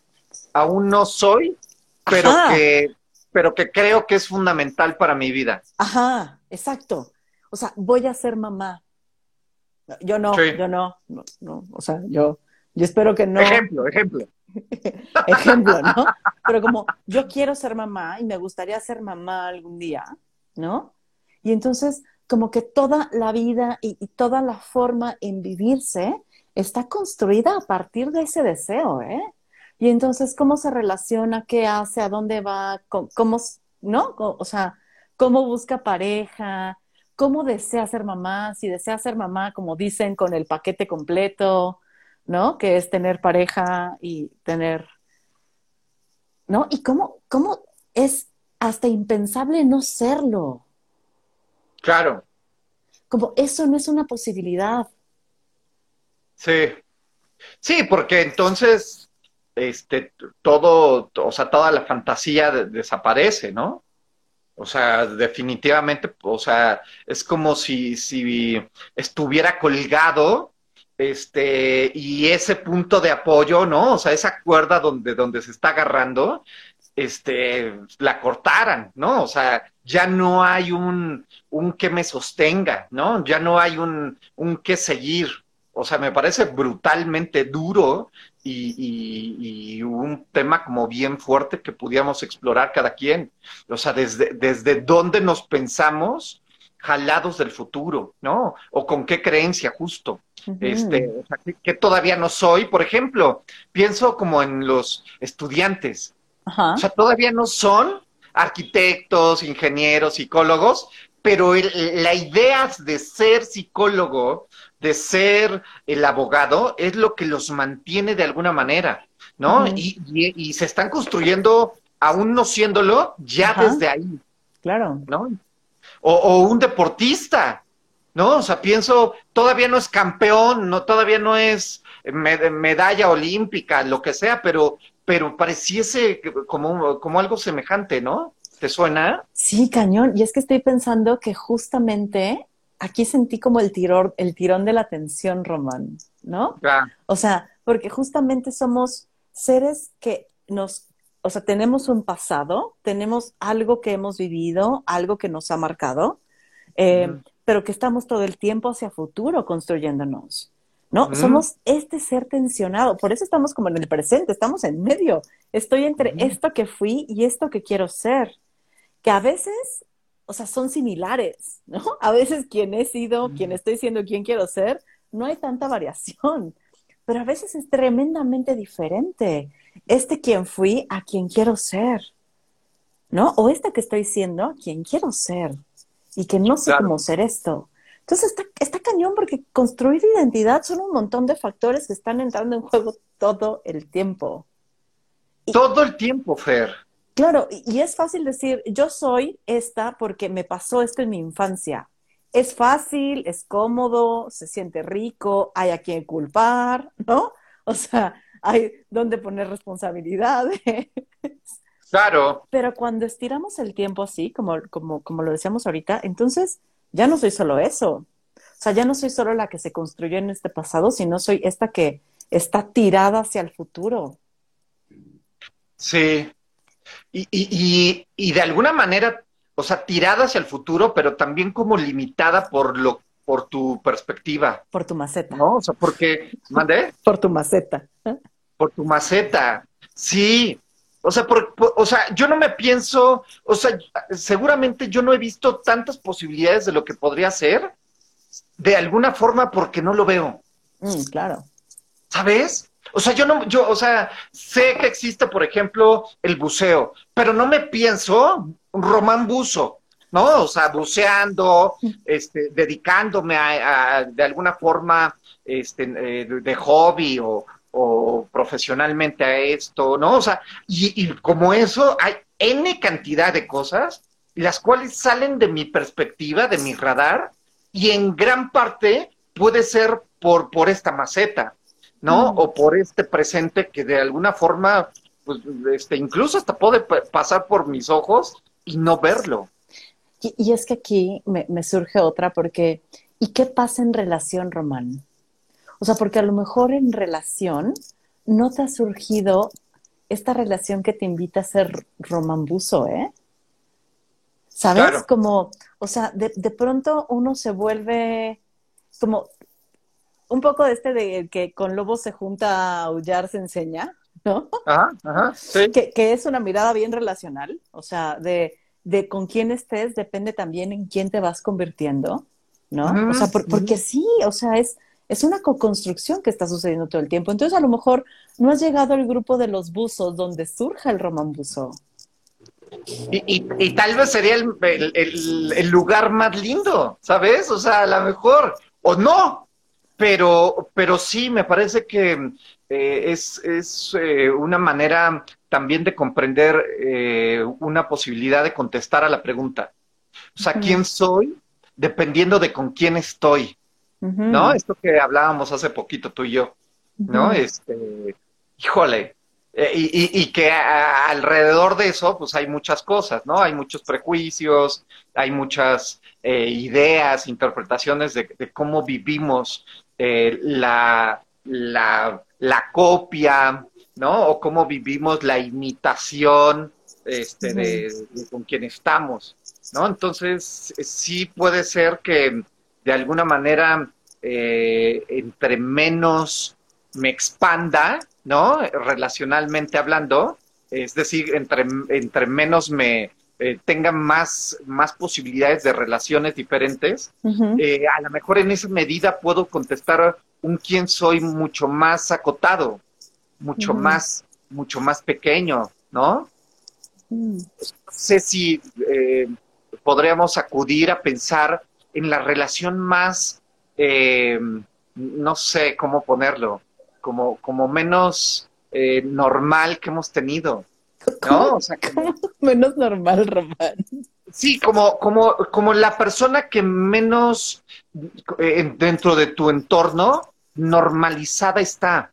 aún no soy, pero que, pero que creo que es fundamental para mi vida. Ajá, exacto. O sea, voy a ser mamá. Yo no, yo no, no, no, o sea, yo, yo espero que no. Ejemplo, ejemplo. ejemplo, ¿no? Pero como yo quiero ser mamá y me gustaría ser mamá algún día, ¿no? Y entonces, como que toda la vida y, toda la forma en vivirse está construida a partir de ese deseo, ¿eh? Y entonces, ¿cómo se relaciona? ¿Qué hace? ¿A dónde va? ¿Cómo, no? O sea, ¿cómo busca pareja? ¿Cómo desea ser mamá? Si desea ser mamá, como dicen, con el paquete completo, ¿no? Que es tener pareja y tener, ¿no? Y cómo, cómo es hasta impensable no serlo. Claro. Como eso no es una posibilidad. Sí. Sí, porque entonces este todo, o sea, toda la fantasía desaparece, ¿no? O sea, definitivamente, o sea, es como si, si estuviera colgado, este, y ese punto de apoyo, ¿no? O sea, esa cuerda donde, donde se está agarrando, este, la cortaran, ¿no? O sea, ya no hay un, un que me sostenga, ¿no? Ya no hay un, un que seguir, o sea, me parece brutalmente duro y, un tema como bien fuerte que pudiéramos explorar cada quien. O sea, desde, desde dónde nos pensamos jalados del futuro, ¿no? O con qué creencia justo. Este, o sea, que, todavía no soy, por ejemplo, pienso como en los estudiantes. O sea, todavía no son arquitectos, ingenieros, psicólogos, pero la idea de ser psicólogo, de ser el abogado, es lo que los mantiene de alguna manera, ¿no? y, se están construyendo, aún no siéndolo, ya desde ahí. Claro. ¿No? O, un deportista, ¿no? O sea, pienso, todavía no es campeón, no, todavía no es medalla olímpica, lo que sea, pero, pero pareciese como, como algo semejante, ¿no? ¿Te suena? Sí, cañón. Y es que estoy pensando que justamente aquí sentí como el tirón, el tirón de la atención, Román, ¿no? O sea, porque justamente somos seres que nos, o sea, tenemos un pasado, tenemos algo que hemos vivido, algo que nos ha marcado, eh, pero que estamos todo el tiempo hacia futuro construyéndonos. ¿no? Somos este ser tensionado, por eso estamos como en el presente, estamos en medio. Estoy entre esto que fui y esto que quiero ser que a veces, o sea, son similares, ¿no? A veces quien he sido, quien estoy siendo, quien quiero ser, no hay tanta variación, pero a veces es tremendamente diferente. Este quien fui a quien quiero ser, ¿no? O este que estoy siendo a quien quiero ser y que no sé cómo ser esto. Entonces está, está cañón porque construir identidad son un montón de factores que están entrando en juego todo el tiempo. todo el tiempo, Fer. Claro, y es fácil decir, yo soy esta porque me pasó esto en mi infancia. Es fácil, es cómodo, se siente rico, hay a quien culpar, ¿no? O sea, hay donde poner responsabilidades. Claro. Pero cuando estiramos el tiempo así, como, como, como lo decíamos ahorita, entonces ya no soy solo eso. O sea, ya no soy solo la que se construyó en este pasado, sino soy esta que está tirada hacia el futuro. Sí, y, y, y, de alguna manera, o sea, tirada hacia el futuro, pero también como limitada por lo por tu perspectiva. Por tu maceta. ¿No? O sea, porque, ¿mandé? Por tu maceta. Por tu maceta. Sí. O sea, por, o sea, yo no me pienso, o sea, seguramente yo no he visto tantas posibilidades de lo que podría ser, de alguna forma porque no lo veo. Mm, claro. ¿Sabes? O sea, yo no, yo, o sea, sé que existe, por ejemplo, el buceo, pero no me pienso román buzo, ¿no? O sea, buceando, este, dedicándome a, de alguna forma, este, eh, de hobby o, profesionalmente a esto, ¿no? O sea, y, y como eso, hay N cantidad de cosas, las cuales salen de mi perspectiva, de mi radar, y en gran parte puede ser por, por esta maceta. ¿no? O por este presente que de alguna forma, pues, este, incluso hasta puede pasar por mis ojos y no verlo. Y, es que aquí me, surge otra porque, ¿y qué pasa en relación, Román? O sea, porque a lo mejor en relación no te ha surgido esta relación que te invita a ser romambuso, ¿eh? ¿Sabes? Como, o sea, de, de, pronto uno se vuelve como un poco de este de que con lobo se junta a aullar se enseña, ¿no? Ajá, ajá, sí. Que, es una mirada bien relacional, o sea, de, de, con quién estés depende también en quién te vas convirtiendo, ¿no? o sea, porque sí, o sea, es, es una co-construcción que está sucediendo todo el tiempo. Entonces, a lo mejor no has llegado al grupo de los buzos donde surja el román buzo. Y, y, tal vez sería el, el, el, lugar más lindo, ¿sabes? O sea, a lo mejor, o no, pero, pero sí, me parece que eh, es, es eh, una manera también de comprender eh, una posibilidad de contestar a la pregunta. O sea, ¿quién soy? Dependiendo de con quién estoy. ¿No? Esto que hablábamos hace poquito tú y yo. ¿No? Este, híjole. y, y, que alrededor de eso, pues hay muchas cosas, ¿no? Hay muchos prejuicios, hay muchas ideas, interpretaciones de, de, cómo vivimos eh, la, la, la, copia, ¿no? O cómo vivimos la imitación este, de, con quien estamos, ¿no? Entonces, sí puede ser que de alguna manera eh, entre menos me expanda, ¿no? Relacionalmente hablando, es decir, entre, entre menos me eh, tenga más, más posibilidades de relaciones diferentes, eh, a lo mejor en esa medida puedo contestar un quién soy mucho más acotado, mucho más, mucho más pequeño, ¿no? No sé si eh, podríamos acudir a pensar en la relación más, eh, no sé cómo ponerlo, como, como menos eh, normal que hemos tenido. ¿No? O sea, menos normal, Román. Sí, como, como, como la persona que menos dentro de tu entorno normalizada está.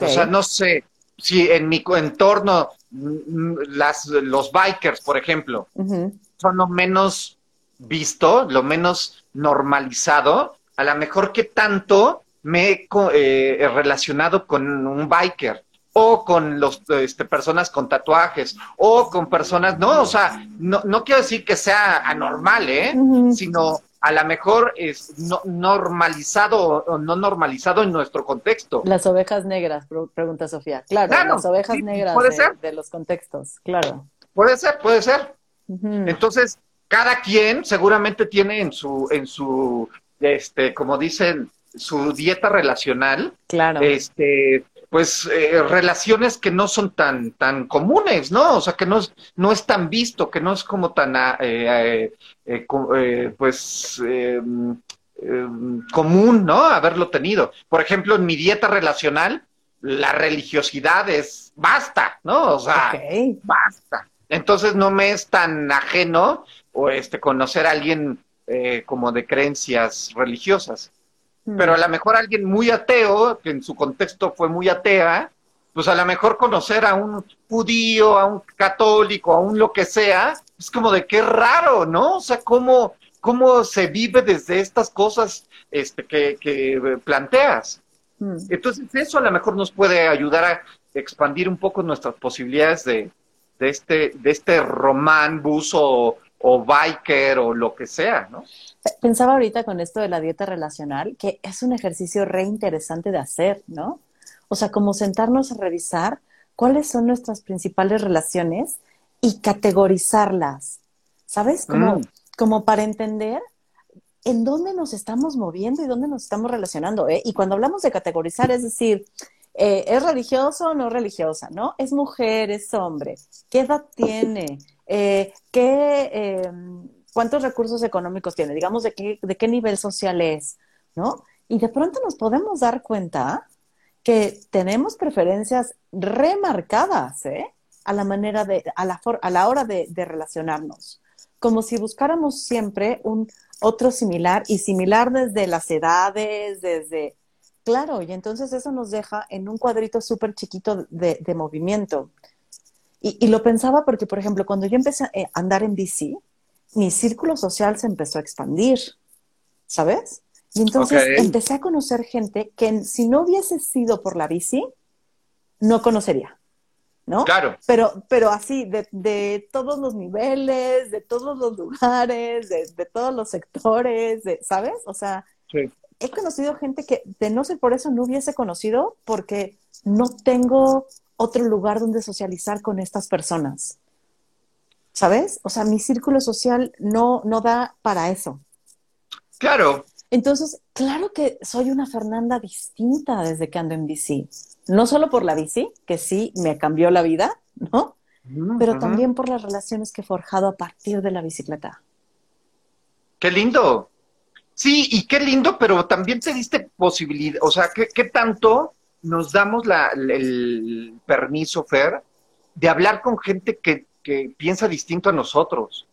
O sea, no sé, si en mi entorno las, los bikers, por ejemplo, son lo menos visto, lo menos normalizado, a lo mejor que tanto me he eh, relacionado con un biker o con los este, personas con tatuajes o con personas, no, o sea, no, no quiero decir que sea anormal, ¿eh? Sino a lo mejor es no, normalizado o no normalizado en nuestro contexto. Las ovejas negras, pregunta Sofía. Claro, las ovejas negras de, los contextos, claro. Puede ser, puede ser. Entonces, cada quien seguramente tiene en su, en su, este, como dicen, su dieta relacional. Claro. Este, pues eh, relaciones que no son tan tan comunes, ¿no? O sea, que no es, no es tan visto, que no es como tan, ah, eh, eh, pues, em, em, común, ¿no? Haberlo tenido. Por ejemplo, en mi dieta relacional, la religiosidad es basta, ¿no? O sea, basta. Entonces no me es tan ajeno o este conocer a alguien como de creencias religiosas. Pero a lo mejor alguien muy ateo, que en su contexto fue muy atea, pues a lo mejor conocer a un judío, a un católico, a un lo que sea, es como de qué raro, ¿no? O sea, cómo, cómo se vive desde estas cosas este, que, planteas. Hmm. Entonces, eso a lo mejor nos puede ayudar a expandir un poco nuestras posibilidades de, de este, de este román, buzo o biker o lo que sea, ¿no? Pensaba ahorita con esto de la dieta relacional, que es un ejercicio re interesante de hacer, ¿no? O sea, como sentarnos a revisar cuáles son nuestras principales relaciones y categorizarlas, ¿sabes? Como, mm. como para entender en dónde nos estamos moviendo y dónde nos estamos relacionando. ¿eh? Y cuando hablamos de categorizar, es decir, eh, ¿es religioso o no religiosa? ¿No? ¿Es mujer, es hombre? ¿Qué edad tiene? Eh, ¿Qué em, cuántos recursos económicos tiene, digamos de qué, de qué nivel social es, ¿no? Y de pronto nos podemos dar cuenta que tenemos preferencias remarcadas, ¿eh? A la manera de, a la, a la hora de, relacionarnos, como si buscáramos siempre un otro similar y similar desde las edades, desde, claro, y entonces eso nos deja en un cuadrito súper chiquito de movimiento. Y, y, lo pensaba porque, por ejemplo, cuando yo empecé a andar en bici, mi círculo social se empezó a expandir, ¿sabes? Y entonces empecé a conocer gente que si no hubiese sido por la bici, no conocería, ¿no? Claro. Pero, pero así, de, todos los niveles, de todos los lugares, de, todos los sectores, ¿sabes? O sea, he conocido gente que de no ser por eso no hubiese conocido porque no tengo otro lugar donde socializar con estas personas. ¿sabes? O sea, mi círculo social no, no da para eso. Claro. Entonces, claro que soy una Fernanda distinta desde que ando en bici. No solo por la bici, que sí me cambió la vida, ¿no? Pero también por las relaciones que he forjado a partir de la bicicleta. Qué lindo. Sí, y qué lindo, pero también te diste posibilidad, o sea, ¿qué, qué tanto nos damos la, el permiso, Fer, de hablar con gente que que piensa distinto a nosotros.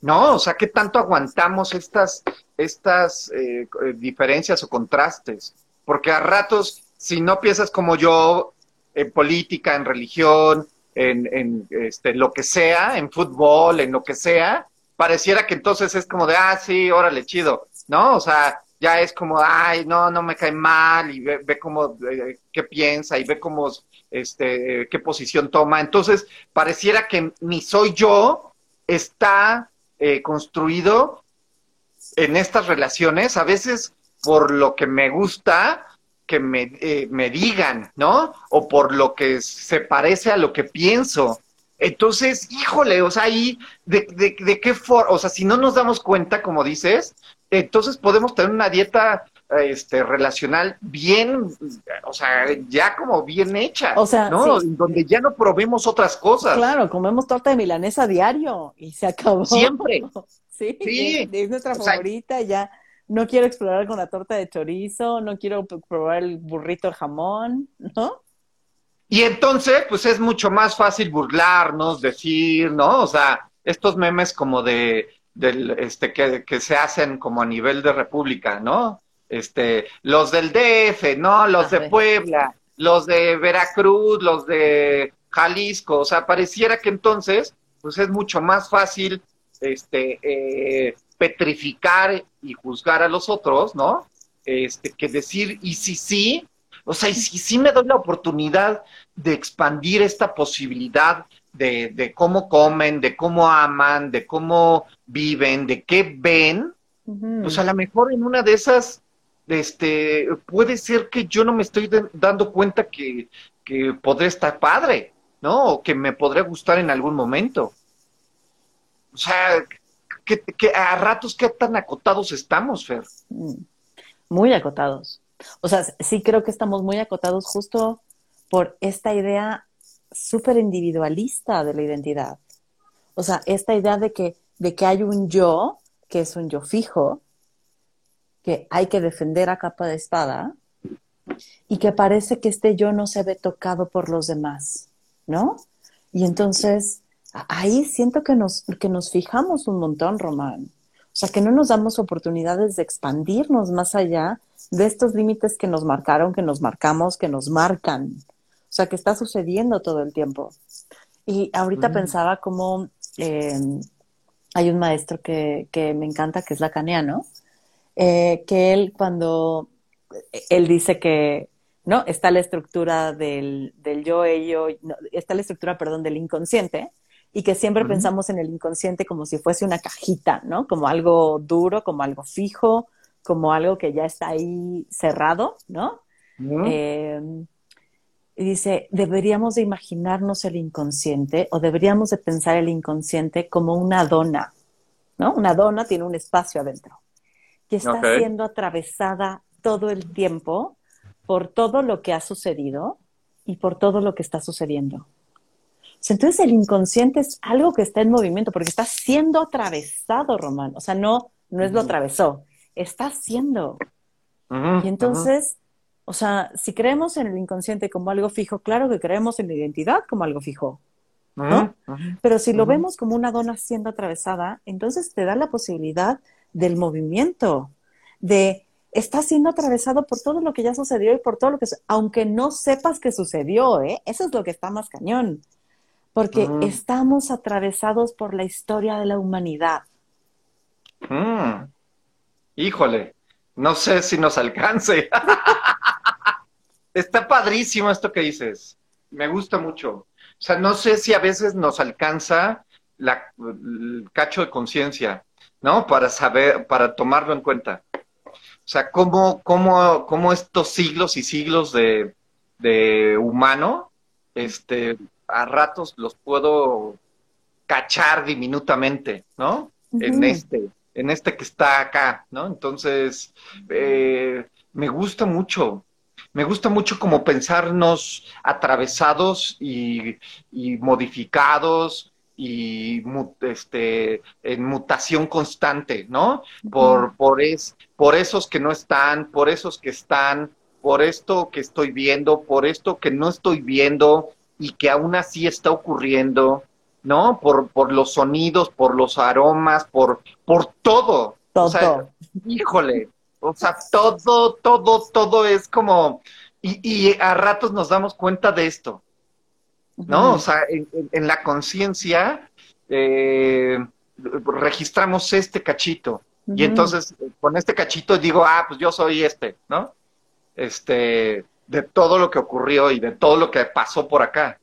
¿No? O sea, ¿qué tanto aguantamos estas, estas eh, diferencias o contrastes? Porque a ratos, si no piensas como yo, en política, en religión, en, en este, lo que sea, en fútbol, en lo que sea, pareciera que entonces es como de, ah, sí, órale, chido, ¿no? O sea, ya es como, ay, no, no me cae mal, y ve, ve cómo, eh, qué piensa, y ve cómo este, qué posición toma. Entonces, pareciera que mi soy yo está eh, construido en estas relaciones, a veces por lo que me gusta que me, eh, me digan, ¿no? O por lo que se parece a lo que pienso. Entonces, híjole, o sea, ahí, ¿de, de, de qué forma? O sea, si no nos damos cuenta, como dices, entonces podemos tener una dieta este, relacional bien, o sea, ya como bien hecha, o sea, ¿no? Donde ya no probemos otras cosas. Claro, comemos torta de milanesa diario y se acabó. Siempre. sí, sí. Es, nuestra favorita, ya no quiero explorar con la torta de chorizo, no quiero probar el burrito de jamón, ¿no? Y entonces, pues es mucho más fácil burlarnos, decir, ¿no? O sea, estos memes como de, del, este, que, que se hacen como a nivel de república, ¿no? Este, los del DF, ¿no? Los de Puebla, los de Veracruz, los de Jalisco, o sea, pareciera que entonces, pues es mucho más fácil, este, eh, petrificar y juzgar a los otros, ¿no? Este, que decir, y si sí, o sea, y si sí me doy la oportunidad de expandir esta posibilidad de, de cómo comen, de cómo aman, de cómo viven, de qué ven, pues a lo mejor en una de esas este, puede ser que yo no me estoy dando cuenta que, que podría estar padre, ¿no? O que me podría gustar en algún momento. O sea, que, que a ratos qué tan acotados estamos, Fer. Mm, muy acotados. O sea, sí creo que estamos muy acotados justo por esta idea súper individualista de la identidad. O sea, esta idea de que, de que hay un yo, que es un yo fijo, que hay que defender a capa de espada y que parece que este yo no se ve tocado por los demás, ¿no? Y entonces ahí siento que nos, que nos fijamos un montón, Román. O sea, que no nos damos oportunidades de expandirnos más allá de estos límites que nos marcaron, que nos marcamos, que nos marcan. O sea, que está sucediendo todo el tiempo. Y ahorita pensaba como eh, hay un maestro que, que, me encanta, que es lacaniano, eh, que él cuando, él dice que, ¿no? Está la estructura del, del yo, ello, está la estructura, perdón, del inconsciente, y que siempre pensamos en el inconsciente como si fuese una cajita, ¿no? Como algo duro, como algo fijo, como algo que ya está ahí cerrado, ¿no? Eh, y dice, deberíamos de imaginarnos el inconsciente o deberíamos de pensar el inconsciente como una dona, ¿no? Una dona tiene un espacio adentro que está siendo atravesada todo el tiempo por todo lo que ha sucedido y por todo lo que está sucediendo. Entonces el inconsciente es algo que está en movimiento porque está siendo atravesado, Román. O sea, no, no es lo atravesó, está siendo. y entonces, o sea, si creemos en el inconsciente como algo fijo, claro que creemos en la identidad como algo fijo. ¿no? Pero si lo vemos como una dona siendo atravesada, entonces te da la posibilidad del movimiento, de está siendo atravesado por todo lo que ya sucedió y por todo lo que, aunque no sepas que sucedió, ¿eh? Eso es lo que está más cañón, porque estamos atravesados por la historia de la humanidad. Mm. Híjole, no sé si nos alcance. está padrísimo esto que dices, me gusta mucho. O sea, no sé si a veces nos alcanza la, el cacho de conciencia ¿no? Para saber, para tomarlo en cuenta. O sea, cómo, cómo, cómo estos siglos y siglos de, de humano, este, a ratos los puedo cachar diminutamente, ¿no? En este, en este que está acá, ¿no? Entonces, eh, me gusta mucho, me gusta mucho como pensarnos atravesados y, y modificados y este, en mutación constante, ¿no? Por, por, es, por esos que no están, por esos que están, por esto que estoy viendo, por esto que no estoy viendo y que aún así está ocurriendo, ¿no? Por, por los sonidos, por los aromas, por, por todo. Todo. O sea, híjole, o sea, todo, todo, todo es como, y, y a ratos nos damos cuenta de esto. ¿no? O sea, en, la conciencia eh, registramos este cachito. Y entonces con este cachito digo, ah, pues yo soy este, ¿no? Este, de todo lo que ocurrió y de todo lo que pasó por acá.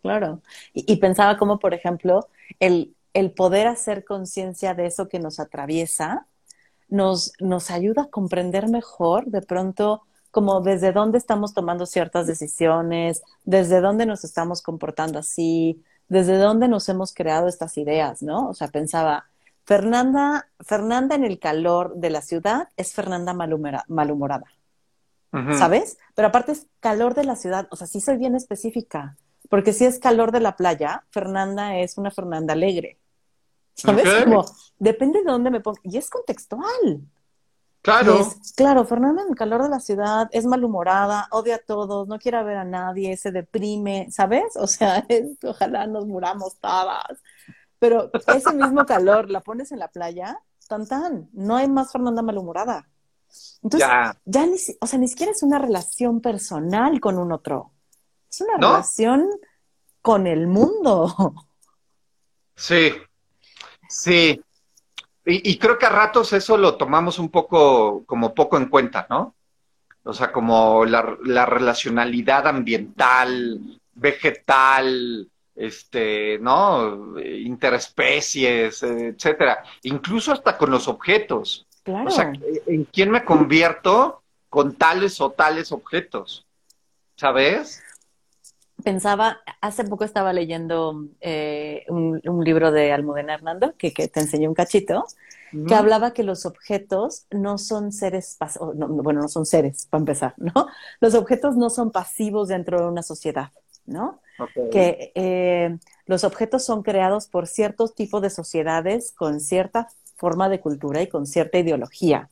Claro. Y, pensaba como, por ejemplo, el, el poder hacer conciencia de eso que nos atraviesa nos, nos ayuda a comprender mejor de pronto como desde dónde estamos tomando ciertas decisiones, desde dónde nos estamos comportando así, desde dónde nos hemos creado estas ideas, ¿no? O sea, pensaba, Fernanda, Fernanda en el calor de la ciudad es Fernanda malhumorada, ¿sabes? Pero aparte es calor de la ciudad, o sea, sí soy bien específica, porque si es calor de la playa, Fernanda es una Fernanda alegre, ¿sabes? Como, depende de dónde me ponga, y es contextual, Claro. claro, Fernanda en el calor de la ciudad es malhumorada, odia a todos, no quiere ver a nadie, se deprime, ¿sabes? O sea, ojalá nos muramos todas. Pero ese mismo calor la pones en la playa, tan tan, no hay más Fernanda malhumorada. Entonces, ya, ni, o sea, ni siquiera es una relación personal con un otro. Es una relación con el mundo. Sí, sí. Y, creo que a ratos eso lo tomamos un poco, como poco en cuenta, ¿no? O sea, como la, relacionalidad ambiental, vegetal, este, ¿no? Interespecies, etcétera. Incluso hasta con los objetos. Claro. O sea, ¿en quién me convierto con tales o tales objetos? ¿Sabes? Pensaba, hace poco estaba leyendo eh, un, libro de Almudena Hernando, que, te enseñé un cachito, que hablaba que los objetos no son seres, bueno, no son seres, para empezar, ¿no? Los objetos no son pasivos dentro de una sociedad, ¿no? Que eh, los objetos son creados por ciertos tipos de sociedades con cierta forma de cultura y con cierta ideología.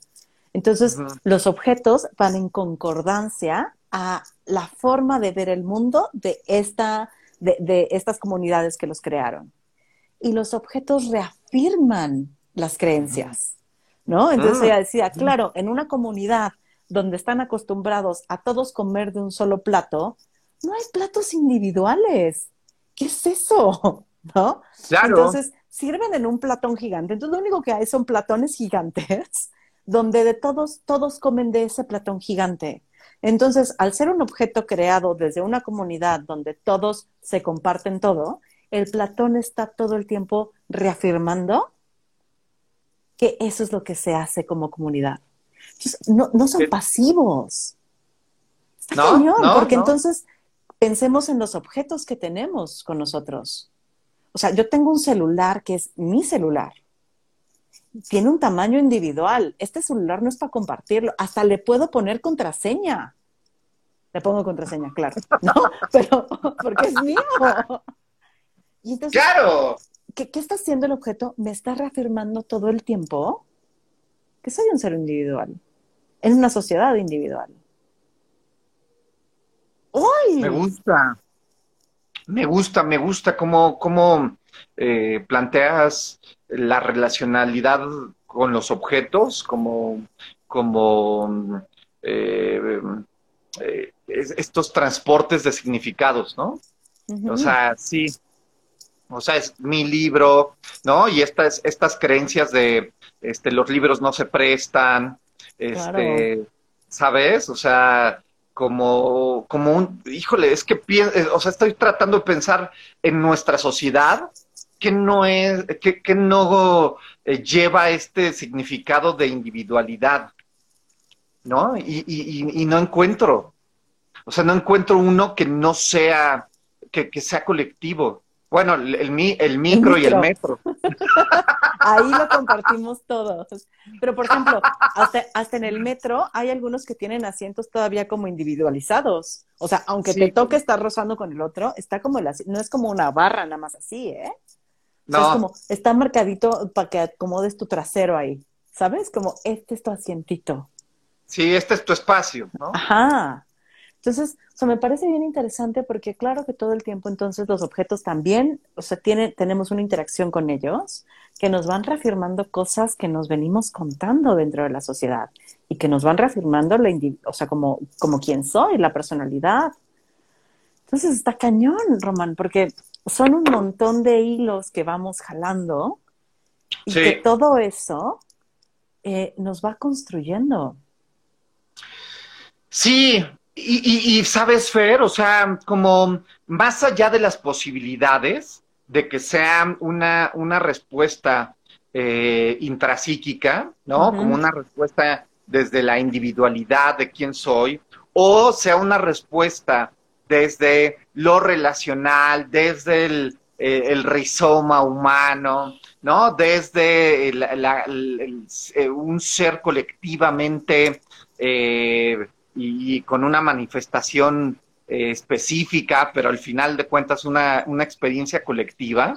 Entonces, los objetos van en concordancia a la forma de ver el mundo de, esta, de, estas comunidades que los crearon. Y los objetos reafirman las creencias, ¿no? Entonces ah. ella decía, claro, en una comunidad donde están acostumbrados a todos comer de un solo plato, no hay platos individuales. ¿Qué es eso? ¿No? Claro. Entonces, sirven en un platón gigante. Entonces, lo único que hay son platones gigantes, donde de todos, todos comen de ese platón gigante. Entonces, al ser un objeto creado desde una comunidad donde todos se comparten todo, el Platón está todo el tiempo reafirmando que eso es lo que se hace como comunidad. no, son pasivos. Está cañón, porque entonces pensemos en los objetos que tenemos con nosotros. O sea, yo tengo un celular que es mi celular. Tiene un tamaño individual. Este celular no es para compartirlo. Hasta le puedo poner contraseña. Le pongo contraseña, claro. ¿No? Pero porque es mío. ¡Claro! ¿qué, está haciendo el objeto? Me está reafirmando todo el tiempo que soy un ser individual, en una sociedad individual. ¡Uy! Me gusta. Me gusta, me gusta cómo, cómo eh, planteas la relacionalidad con los objetos como, como eh, eh, estos transportes de significados, ¿no? O sea, sí. O sea, es mi libro, ¿no? Y estas, estas creencias de este, los libros no se prestan, este, ¿sabes? O sea, como, como un, híjole, es que eh, o sea, estoy tratando de pensar en nuestra sociedad que no es, que, que no eh, lleva este significado de individualidad, ¿no? Y, y, y, no encuentro. O sea, no encuentro uno que no sea, que, sea colectivo. Bueno, el, el, el micro y el metro. Ahí lo compartimos todos. Pero, por ejemplo, hasta, hasta, en el metro hay algunos que tienen asientos todavía como individualizados. O sea, aunque te toque estar rozando con el otro, está como el no es como una barra nada más así, ¿eh? No. es como, está marcadito para que acomodes tu trasero ahí. ¿Sabes? Como, este es tu asientito. Sí, este es tu espacio, ¿no? Ajá. Entonces, o sea, me parece bien interesante porque claro que todo el tiempo entonces los objetos también, o sea, tiene, tenemos una interacción con ellos que nos van reafirmando cosas que nos venimos contando dentro de la sociedad y que nos van reafirmando la o sea, como, como quién soy, la personalidad. Entonces está cañón, Román, porque son un montón de hilos que vamos jalando y que todo eso eh, nos va construyendo. Sí, y, sabes, Fer, o sea, como más allá de las posibilidades de que sea una, una respuesta eh, intrapsíquica, ¿no? Como una respuesta desde la individualidad de quién soy, o sea una respuesta desde lo relacional, desde el, eh, rizoma humano, ¿no? Desde eh, un ser colectivamente eh, y, con una manifestación específica, pero al final de cuentas una, una experiencia colectiva,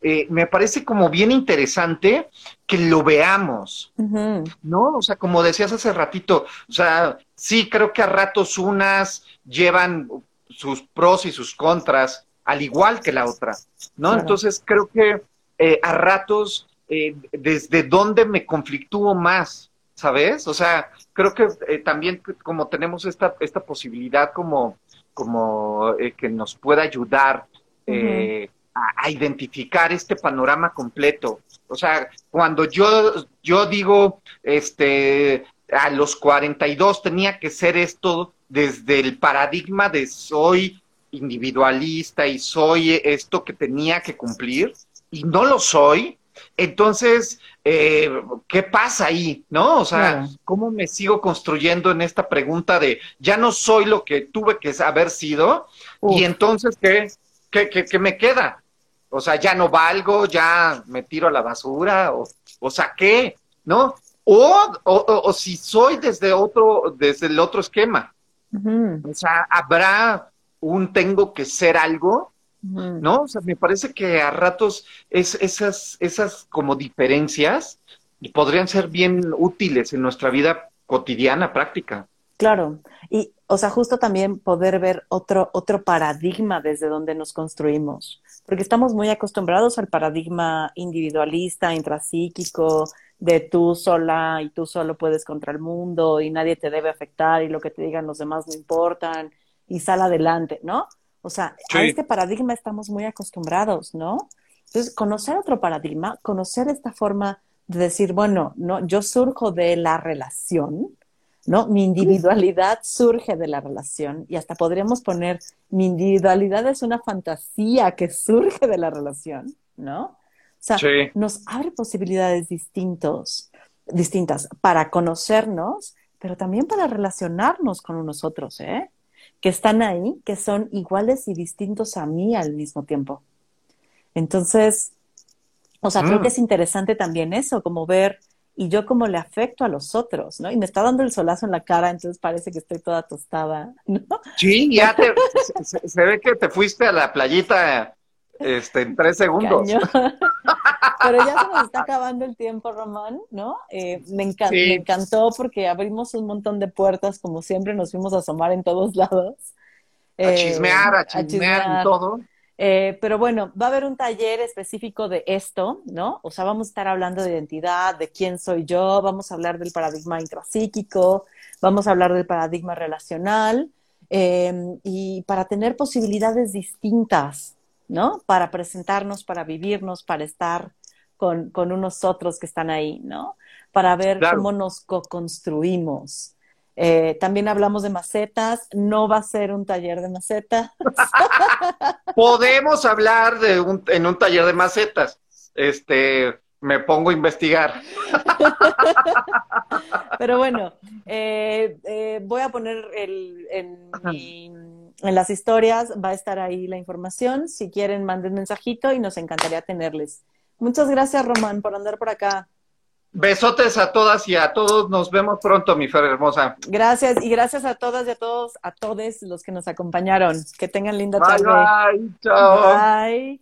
me parece como bien interesante que lo veamos, ¿no? O sea, como decías hace ratito, o sea, sí creo que a ratos unas llevan sus pros y sus contras, al igual que la otra, ¿no? Entonces creo que eh, a ratos, eh, desde dónde me conflictúo más, ¿sabes? O sea, creo que eh, también como tenemos esta, esta posibilidad como, como que nos pueda ayudar a, identificar este panorama completo. O sea, cuando yo, yo digo, este, a los 42 tenía que ser esto desde el paradigma de soy individualista y soy esto que tenía que cumplir y no lo soy, entonces, eh, ¿qué pasa ahí? ¿No? O sea, ¿cómo me sigo construyendo en esta pregunta de ya no soy lo que tuve que haber sido? Y entonces, ¿qué, qué, qué, me queda? O sea, ya no valgo, ya me tiro a la basura, o, o sea, ¿qué? ¿No? O, o, o, si soy desde otro, desde el otro esquema. O sea, habrá un tengo que ser algo, ¿no? O sea, me parece que a ratos es, esas, esas como diferencias podrían ser bien útiles en nuestra vida cotidiana, práctica. Claro, y o sea, justo también poder ver otro, otro paradigma desde donde nos construimos, porque estamos muy acostumbrados al paradigma individualista, intrapsíquico, de tú sola y tú solo puedes contra el mundo y nadie te debe afectar y lo que te digan los demás no importan y sal adelante, ¿no? O sea, a este paradigma estamos muy acostumbrados, ¿no? Entonces, conocer otro paradigma, conocer esta forma de decir, bueno, no, yo surjo de la relación, ¿no? Mi individualidad surge de la relación y hasta podríamos poner, mi individualidad es una fantasía que surge de la relación, ¿no? O sea, nos abre posibilidades distintos, distintas para conocernos, pero también para relacionarnos con unos otros, ¿eh? Que están ahí, que son iguales y distintos a mí al mismo tiempo. Entonces, o sea, creo que mm. es interesante también eso, como ver, y yo cómo le afecto a los otros, ¿no? Y me está dando el solazo en la cara, entonces parece que estoy toda tostada, ¿no? Sí, ya te, se, ve que te fuiste a la playita este, en tres segundos. Pero ya se nos está acabando el tiempo, Román, ¿no? Eh, me, me, encantó porque abrimos un montón de puertas, como siempre nos fuimos a asomar en todos lados. a chismear, a eh, chismear, y todo. Eh, pero bueno, va a haber un taller específico de esto, ¿no? O sea, vamos a estar hablando de identidad, de quién soy yo, vamos a hablar del paradigma intrapsíquico, vamos a hablar del paradigma relacional, y para tener posibilidades distintas, ¿no? Para presentarnos, para vivirnos, para estar con, unos otros que están ahí, ¿no? Para ver cómo nos co-construimos. Eh, también hablamos de macetas, no va a ser un taller de macetas. Podemos hablar de un, en un taller de macetas. Este, me pongo a investigar. Pero bueno, eh, eh, voy a poner el, en mi en las historias va a estar ahí la información. Si quieren, manden mensajito y nos encantaría tenerles. Muchas gracias, Román, por andar por acá. Besotes a todas y a todos. Nos vemos pronto, mi Fer hermosa. Gracias y gracias a todas y a todos, a todos los que nos acompañaron. Que tengan linda tarde. Bye, bye. Chao. Bye.